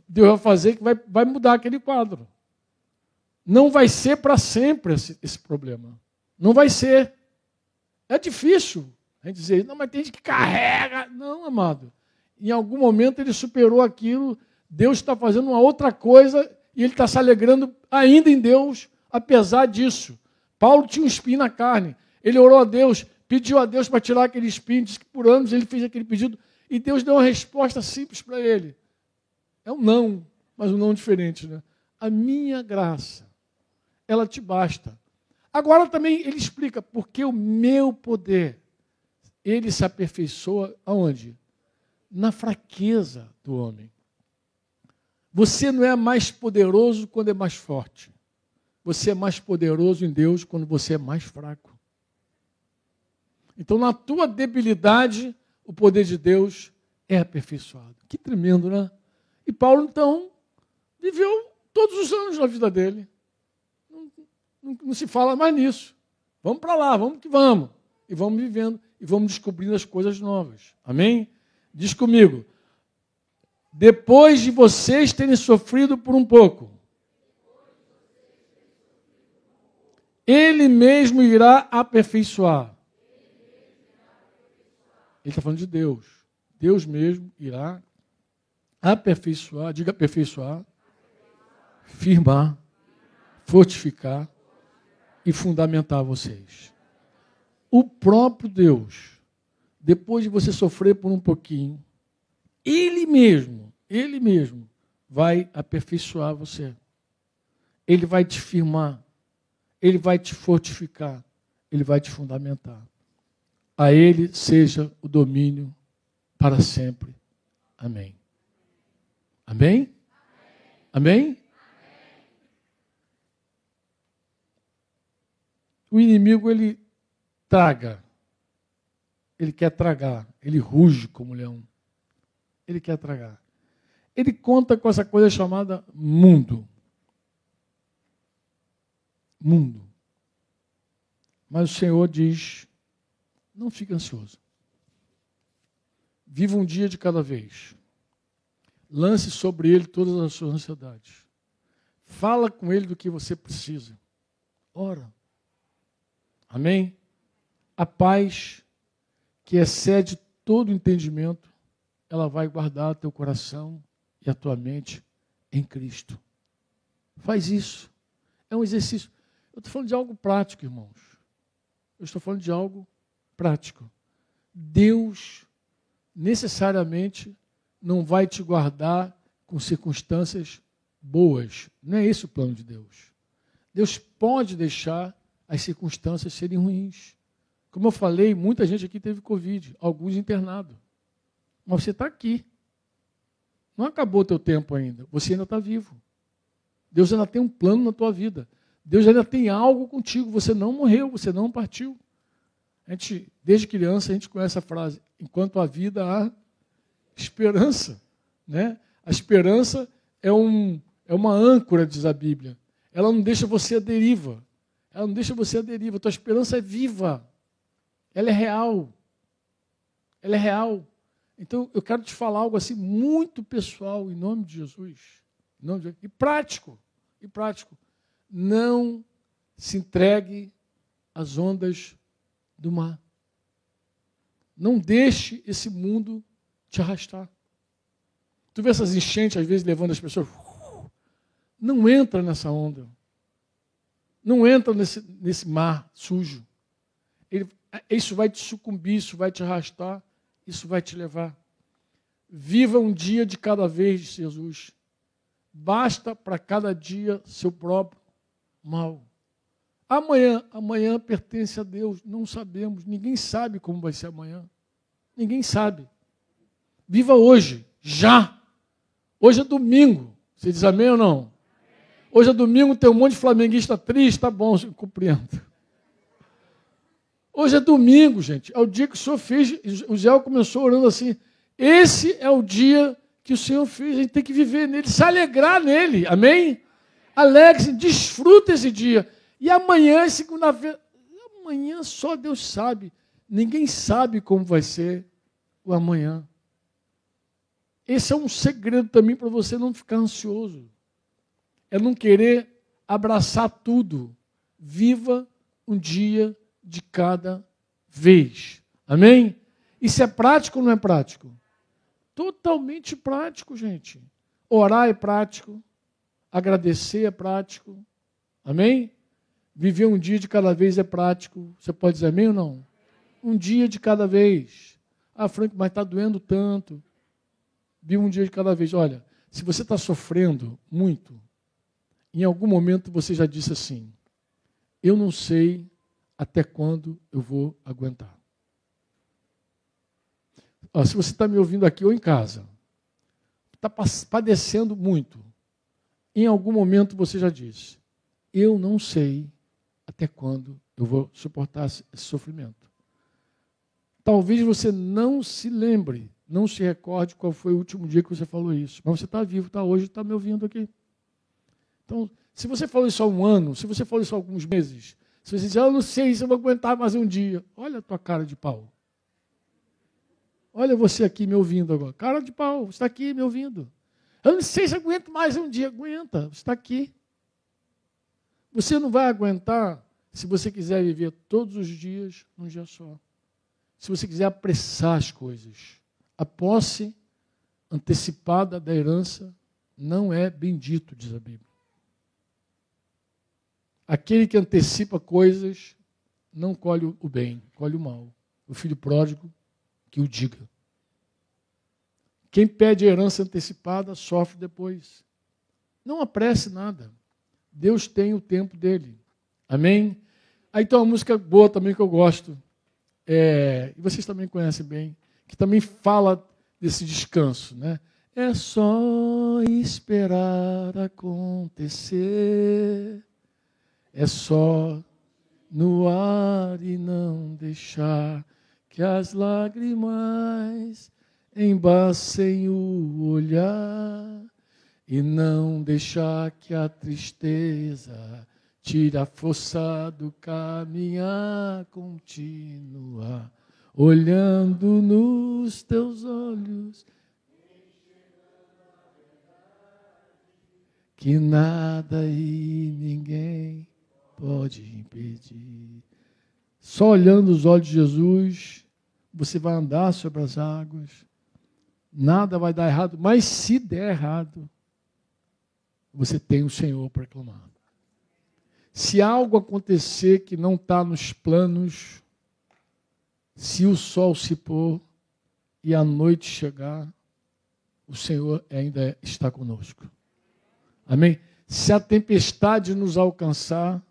Deus vai fazer que vai, vai mudar aquele quadro. Não vai ser para sempre esse, esse problema. Não vai ser. É difícil a gente dizer, não, mas tem gente que carrega. Não, amado. Em algum momento ele superou aquilo, Deus está fazendo uma outra coisa e ele está se alegrando ainda em Deus, apesar disso. Paulo tinha um espinho na carne. Ele orou a Deus, pediu a Deus para tirar aquele espinho, disse que por anos ele fez aquele pedido e Deus deu uma resposta simples para ele. É um não, mas um não diferente, né? A minha graça, ela te basta. Agora também ele explica porque o meu poder, ele se aperfeiçoa aonde? Na fraqueza do homem. Você não é mais poderoso quando é mais forte. Você é mais poderoso em Deus quando você é mais fraco. Então, na tua debilidade, o poder de Deus é aperfeiçoado. Que tremendo, né? E Paulo, então, viveu todos os anos da vida dele. Não, não, se fala mais nisso. Vamos para lá, vamos que vamos. E vamos vivendo e vamos descobrindo as coisas novas. Amém? Diz comigo. Depois de vocês terem sofrido por um pouco, Ele mesmo irá aperfeiçoar. Ele está falando de Deus. Deus mesmo irá aperfeiçoar, diga aperfeiçoar, firmar, fortificar e fundamentar vocês. O próprio Deus, depois de você sofrer por um pouquinho, Ele mesmo, Ele mesmo vai aperfeiçoar você. Ele vai te firmar, Ele vai te fortificar, Ele vai te fundamentar. A Ele seja o domínio para sempre. Amém. Amém? Amém? O inimigo ele traga. Ele quer tragar, ele ruge como leão. Ele quer tragar. Ele conta com essa coisa chamada mundo. Mundo. Mas o Senhor diz: não fique ansioso. Viva um dia de cada vez. Lance sobre ele todas as suas ansiedades. Fala com ele do que você precisa. Ora. Amém? A paz que excede todo entendimento, ela vai guardar teu coração e a tua mente em Cristo. Faz isso. É um exercício. Eu estou falando de algo prático, irmãos. Eu estou falando de algo prático. Deus necessariamente não vai te guardar com circunstâncias boas. Não é esse o plano de Deus. Deus pode deixar as circunstâncias serem ruins. Como eu falei, muita gente aqui teve Covid, alguns internados. Mas você está aqui. Não acabou o teu tempo ainda. Você ainda está vivo. Deus ainda tem um plano na tua vida. Deus ainda tem algo contigo. Você não morreu, você não partiu. A gente, desde criança, a gente conhece a frase: enquanto a vida há esperança. Né? A esperança é, um, é uma âncora, diz a Bíblia. Ela não deixa você à deriva. Ela não deixa você à deriva. Tua esperança é viva. Ela é real. Ela é real. Então, eu quero te falar algo assim muito pessoal, em nome de Jesus. Em nome de Jesus. E prático. E prático. Não se entregue às ondas do mar. Não deixe esse mundo te arrastar. Tu vê essas enchentes, às vezes, levando as pessoas. Não entra nessa onda. Não entra nesse, nesse mar sujo. Ele, isso vai te sucumbir, isso vai te arrastar, isso vai te levar. Viva um dia de cada vez, Jesus. Basta para cada dia seu próprio mal. Amanhã, amanhã pertence a Deus, não sabemos, ninguém sabe como vai ser amanhã. Ninguém sabe. Viva hoje, já. Hoje é domingo. Você diz amém ou não? Hoje é domingo, tem um monte de flamenguista triste, tá bom, compreendo. Hoje é domingo, gente. É o dia que o Senhor fez. O Zé começou orando assim. Esse é o dia que o Senhor fez. A gente tem que viver nele, se alegrar nele. Amém? Alegre-se, desfruta esse dia. E amanhã é segunda-feira. Amanhã só Deus sabe. Ninguém sabe como vai ser o amanhã. Esse é um segredo também para você não ficar ansioso. É não querer abraçar tudo. Viva um dia de cada vez. Amém? Isso é prático ou não é prático? Totalmente prático, gente. Orar é prático. Agradecer é prático. Amém? Viver um dia de cada vez é prático. Você pode dizer amém ou não? Um dia de cada vez. Ah, Frank, mas está doendo tanto. Vive um dia de cada vez. Olha, se você está sofrendo muito, em algum momento você já disse assim: Eu não sei até quando eu vou aguentar. Ó, se você está me ouvindo aqui ou em casa, está padecendo muito, em algum momento você já disse: Eu não sei até quando eu vou suportar esse sofrimento. Talvez você não se lembre não se recorde qual foi o último dia que você falou isso. Mas você está vivo, está hoje, está me ouvindo aqui. Então, se você falou isso há um ano, se você falou isso há alguns meses, se você diz, eu não sei se eu vou aguentar mais um dia, olha a tua cara de pau. Olha você aqui me ouvindo agora. Cara de pau, você está aqui me ouvindo. Eu não sei se aguento mais um dia. Aguenta, você está aqui. Você não vai aguentar se você quiser viver todos os dias num dia só. Se você quiser apressar as coisas. A posse antecipada da herança não é bendito, diz a Bíblia. Aquele que antecipa coisas não colhe o bem, colhe o mal. O filho pródigo que o diga. Quem pede herança antecipada sofre depois. Não apresse nada. Deus tem o tempo dele. Amém? Aí tem uma música boa também que eu gosto. É, e vocês também conhecem bem que também fala desse descanso, né? É só esperar acontecer, é só no ar e não deixar que as lágrimas embacem o olhar e não deixar que a tristeza tire a força do caminhar continuar olhando nos teus olhos, que nada e ninguém pode impedir. Só olhando os olhos de Jesus, você vai andar sobre as águas, nada vai dar errado, mas se der errado, você tem o Senhor proclamado. Se algo acontecer que não está nos planos se o sol se pôr e a noite chegar, o Senhor ainda está conosco. Amém? Se a tempestade nos alcançar,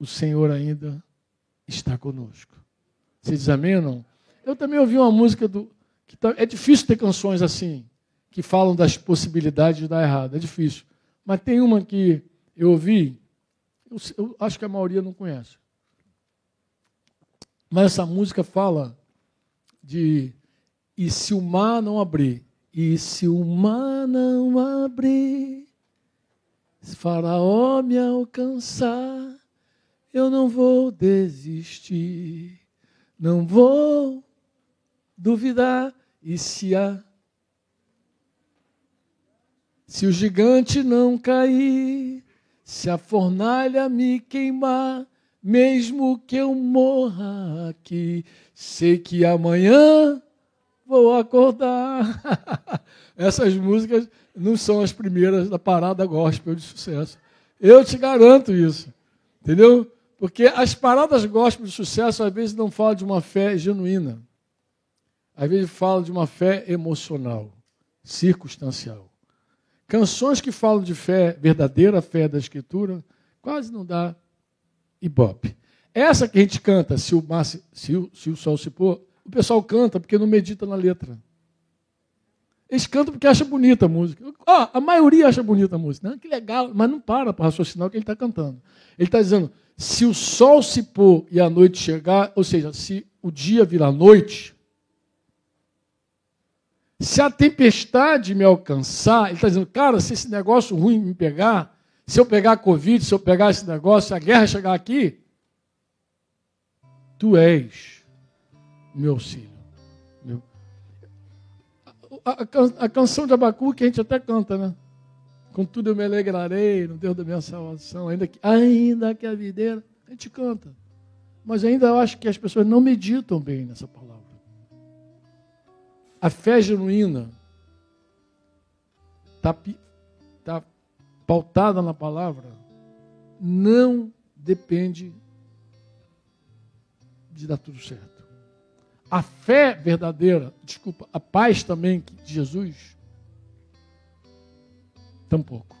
o Senhor ainda está conosco. Você diz amém ou não? Eu também ouvi uma música do. Que tá, é difícil ter canções assim, que falam das possibilidades de dar errado. É difícil. Mas tem uma que eu ouvi, eu, eu acho que a maioria não conhece. Mas essa música fala de e se o mar não abrir, e se o mar não abrir, Faraó me alcançar, eu não vou desistir, não vou duvidar. E se a se o gigante não cair, se a fornalha me queimar, mesmo que eu morra aqui, sei que amanhã vou acordar. *laughs* Essas músicas não são as primeiras da parada gospel de sucesso. Eu te garanto isso. Entendeu? Porque as paradas gospel de sucesso às vezes não falam de uma fé genuína. Às vezes falam de uma fé emocional. circunstancial. Canções que falam de fé, verdadeira fé da Escritura, quase não dá ibope. Essa que a gente canta, se o, mar, se, o, se o sol se pôr, o pessoal canta porque não medita na letra. Eles cantam porque acham bonita a música. Oh, a maioria acha bonita a música. Não, que legal, mas não para para raciocinar o que ele está cantando. Ele está dizendo: se o sol se pôr e a noite chegar, ou seja, se o dia virar noite, se a tempestade me alcançar, ele está dizendo, cara, se esse negócio ruim me pegar, se eu pegar a Covid, se eu pegar esse negócio, se a guerra chegar aqui, tu és meu auxílio. Meu. A, a, a, canção de Abacuque a gente até canta, né? Contudo eu me alegrarei no Deus da minha salvação, ainda que, ainda que a videira, a gente canta. Mas ainda eu acho que as pessoas não meditam bem nessa palavra. A fé genuína está tá pautada na palavra, não depende de dar tudo certo. A fé verdadeira, desculpa, a paz também de Jesus, tampouco.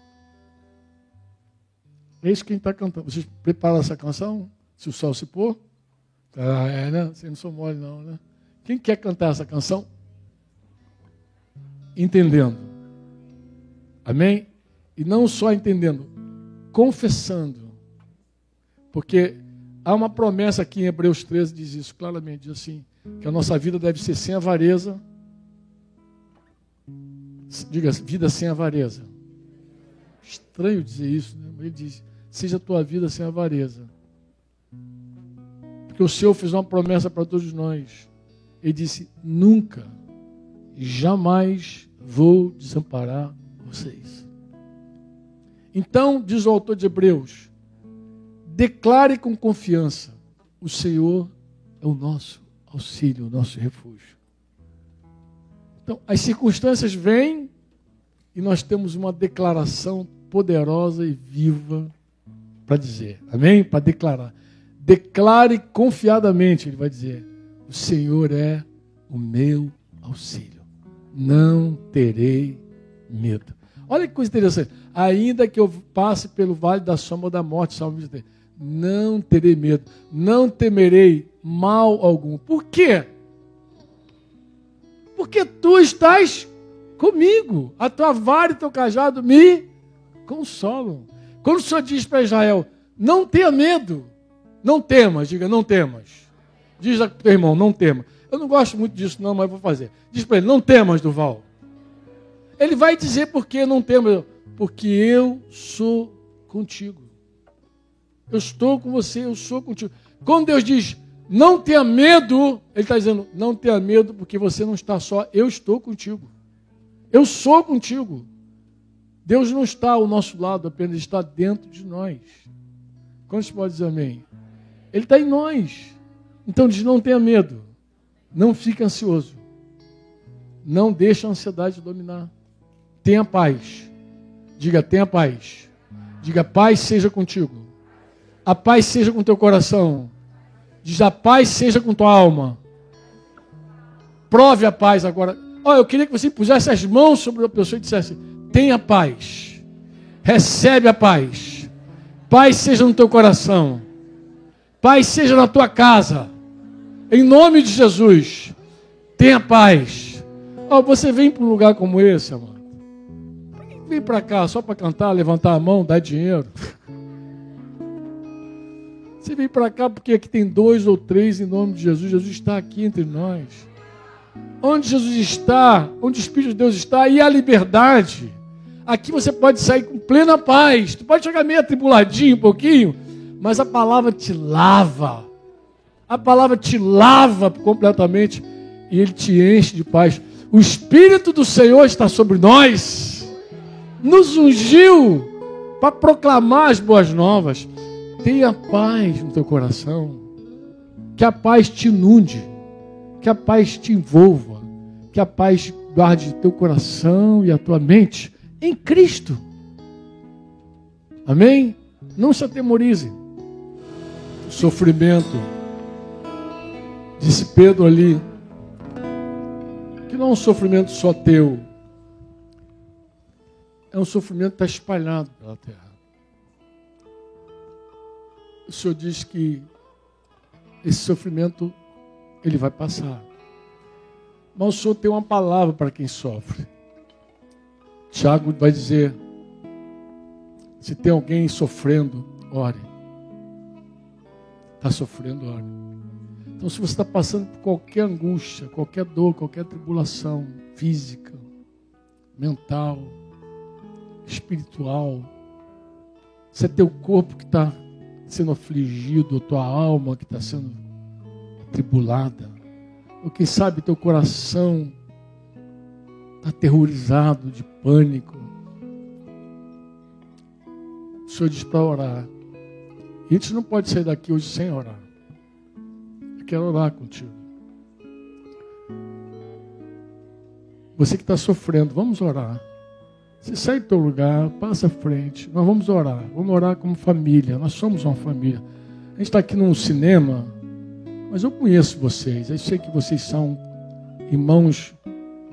Eis quem está cantando. Vocês preparam essa canção? Se o sol se pôr? Ah, é, né? Vocês não são mole, não, né? Quem quer cantar essa canção? entendendo. Amém? E não só entendendo, confessando. Porque há uma promessa aqui em Hebreus 13, diz isso claramente, diz assim, que a nossa vida deve ser sem avareza. Diga, vida sem avareza. Estranho dizer isso, né? Ele diz, seja a tua vida sem avareza. Porque o Senhor fez uma promessa para todos nós. Ele disse, nunca jamais vou desamparar vocês. Então, diz o autor de Hebreus, declare com confiança: o Senhor é o nosso auxílio, o nosso refúgio. Então, as circunstâncias vêm e nós temos uma declaração poderosa e viva para dizer. Amém? Para declarar. Declare confiadamente, ele vai dizer: o Senhor é o meu auxílio não terei medo. Olha que coisa interessante. Ainda que eu passe pelo vale da sombra da morte, Salmo diz, não terei medo, não temerei mal algum. Por quê? Porque tu estás comigo. A tua vara e teu cajado me consolam. Quando o Senhor diz para Israel, não tenha medo, não temas, diga, não temas. Diz a teu irmão, não tema. Eu não gosto muito disso, não, mas vou fazer. Diz para ele: não temas, Duval. Ele vai dizer por que não temas. Porque eu sou contigo. Eu estou com você, eu sou contigo. Quando Deus diz, não tenha medo, Ele está dizendo, não tenha medo, porque você não está só, eu estou contigo. Eu sou contigo. Deus não está ao nosso lado, apenas está dentro de nós. Quantos podem dizer amém? Ele está em nós. Então diz, não tenha medo. Não fique ansioso. Não deixe a ansiedade dominar. Tenha paz. Diga, tenha paz. Diga, paz seja contigo. A paz seja com teu coração. Diz, a paz seja com tua alma. Prove a paz agora. Olha, eu queria que você pusesse as mãos sobre a pessoa e dissesse: tenha paz. Recebe a paz. Paz seja no teu coração. Paz seja na tua casa. Em nome de Jesus, tenha paz. Oh, você vem para um lugar como esse, amor. Vem para cá só para cantar, levantar a mão, dar dinheiro. Você vem para cá porque aqui tem dois ou três em nome de Jesus. Jesus está aqui entre nós. Onde Jesus está, onde o Espírito de Deus está, e a liberdade. Aqui você pode sair com plena paz. Tu pode chegar meio atribuladinho um pouquinho, mas a palavra te lava a palavra te lava completamente e ele te enche de paz. O Espírito do Senhor está sobre nós, nos ungiu para proclamar as boas novas. Tenha paz no teu coração, que a paz te inunde, que a paz te envolva, que a paz guarde teu coração e a tua mente em Cristo. Amém? Não se atemorize. O sofrimento Disse Pedro ali, que não é um sofrimento só teu, é um sofrimento que está espalhado pela terra. O Senhor diz que esse sofrimento ele vai passar. Mas o Senhor tem uma palavra para quem sofre. Tiago vai dizer: se tem alguém sofrendo, ore. Está sofrendo, ore. Então, se você está passando por qualquer angústia, qualquer dor, qualquer tribulação física, mental, espiritual, se é teu corpo que está sendo afligido, tua alma que está sendo tribulada, ou quem sabe teu coração aterrorizado de pânico. O Senhor diz para orar. A gente não pode sair daqui hoje sem orar. Eu quero orar contigo. Você que está sofrendo, vamos orar. Você sai do teu lugar, passa à frente. Nós vamos orar. Vamos orar como família. Nós somos uma família. A gente está aqui num cinema, mas eu conheço vocês. Eu sei que vocês são irmãos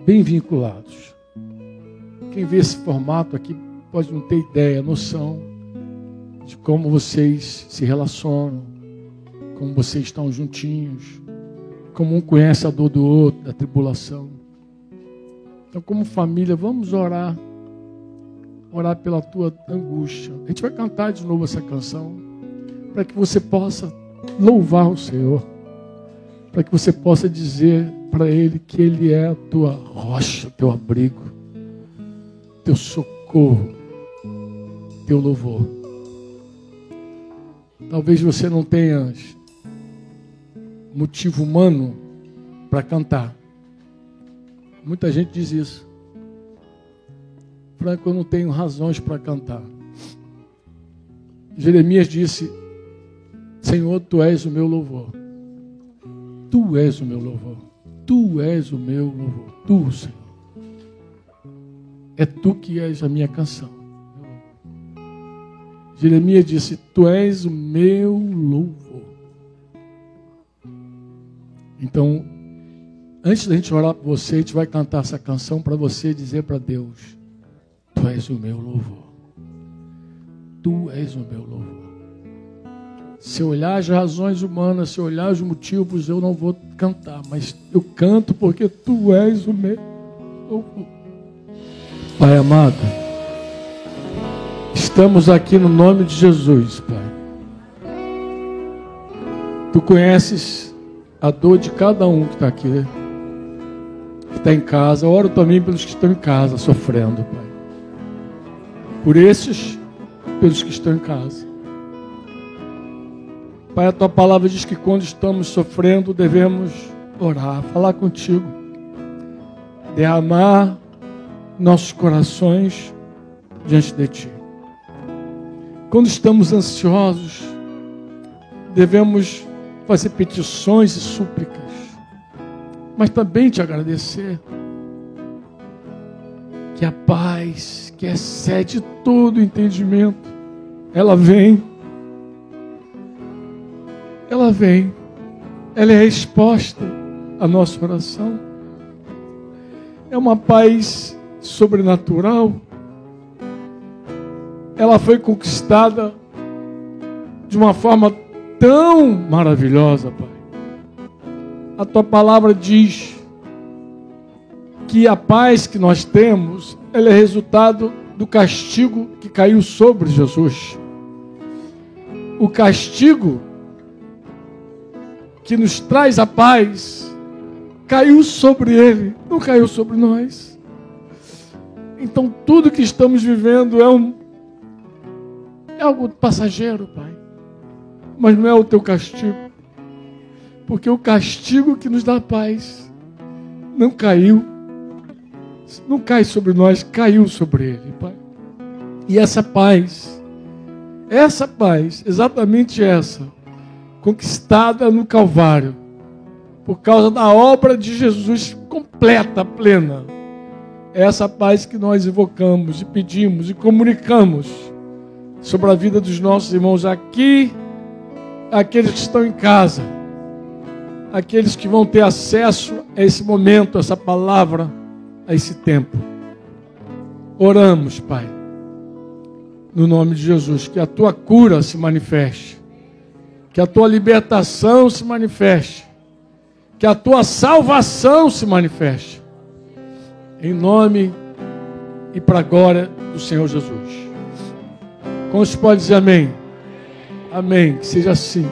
bem vinculados. Quem vê esse formato aqui pode não ter ideia, noção de como vocês se relacionam, como vocês estão juntinhos, como um conhece a dor do outro, da tribulação. Então, como família, vamos orar orar pela tua angústia. A gente vai cantar de novo essa canção para que você possa louvar o Senhor, para que você possa dizer para Ele que Ele é a tua rocha, teu abrigo, teu socorro, teu louvor. Talvez você não tenha motivo humano para cantar. Muita gente diz isso. Franco, eu não tenho razões para cantar. Jeremias disse: Senhor, tu és o meu louvor. Tu és o meu louvor. Tu és o meu louvor. Tu, Senhor. É tu que és a minha canção. Jeremias disse: Tu és o meu louvor. Então, antes da gente orar por você, a gente vai cantar essa canção para você dizer para Deus: Tu és o meu louvor. Tu és o meu louvor. Se olhar as razões humanas, se olhar os motivos, eu não vou cantar, mas eu canto porque tu és o meu. Pai amado, estamos aqui no nome de Jesus, Pai. Tu conheces a dor de cada um que está aqui, que está em casa. Oro também pelos que estão em casa sofrendo, Pai por esses, pelos que estão em casa. Pai, a tua palavra diz que quando estamos sofrendo, devemos orar, falar contigo, derramar nossos corações diante de ti. Quando estamos ansiosos, devemos fazer petições e súplicas, mas também te agradecer que a paz que excede todo entendimento, ela vem, ela vem, ela é a resposta à nossa oração. É uma paz sobrenatural. Ela foi conquistada de uma forma tão maravilhosa, Pai. A tua palavra diz que a paz que nós temos, ela é resultado do castigo que caiu sobre Jesus. O castigo que nos traz a paz caiu sobre ele, não caiu sobre nós. Então tudo que estamos vivendo é um é algo passageiro, Pai. Mas não é o teu castigo. Porque o castigo que nos dá paz não caiu não cai sobre nós, caiu sobre ele, Pai. E essa paz, essa paz, exatamente essa, conquistada no Calvário, por causa da obra de Jesus completa, plena. É essa paz que nós invocamos e pedimos e comunicamos sobre a vida dos nossos irmãos aqui, aqueles que estão em casa, aqueles que vão ter acesso a esse momento, a essa palavra a esse tempo. Oramos, Pai, no nome de Jesus, que a tua cura se manifeste, que a tua libertação se manifeste, que a tua salvação se manifeste, em nome e para a glória do Senhor Jesus. Como se pode dizer amém? Amém, que seja assim.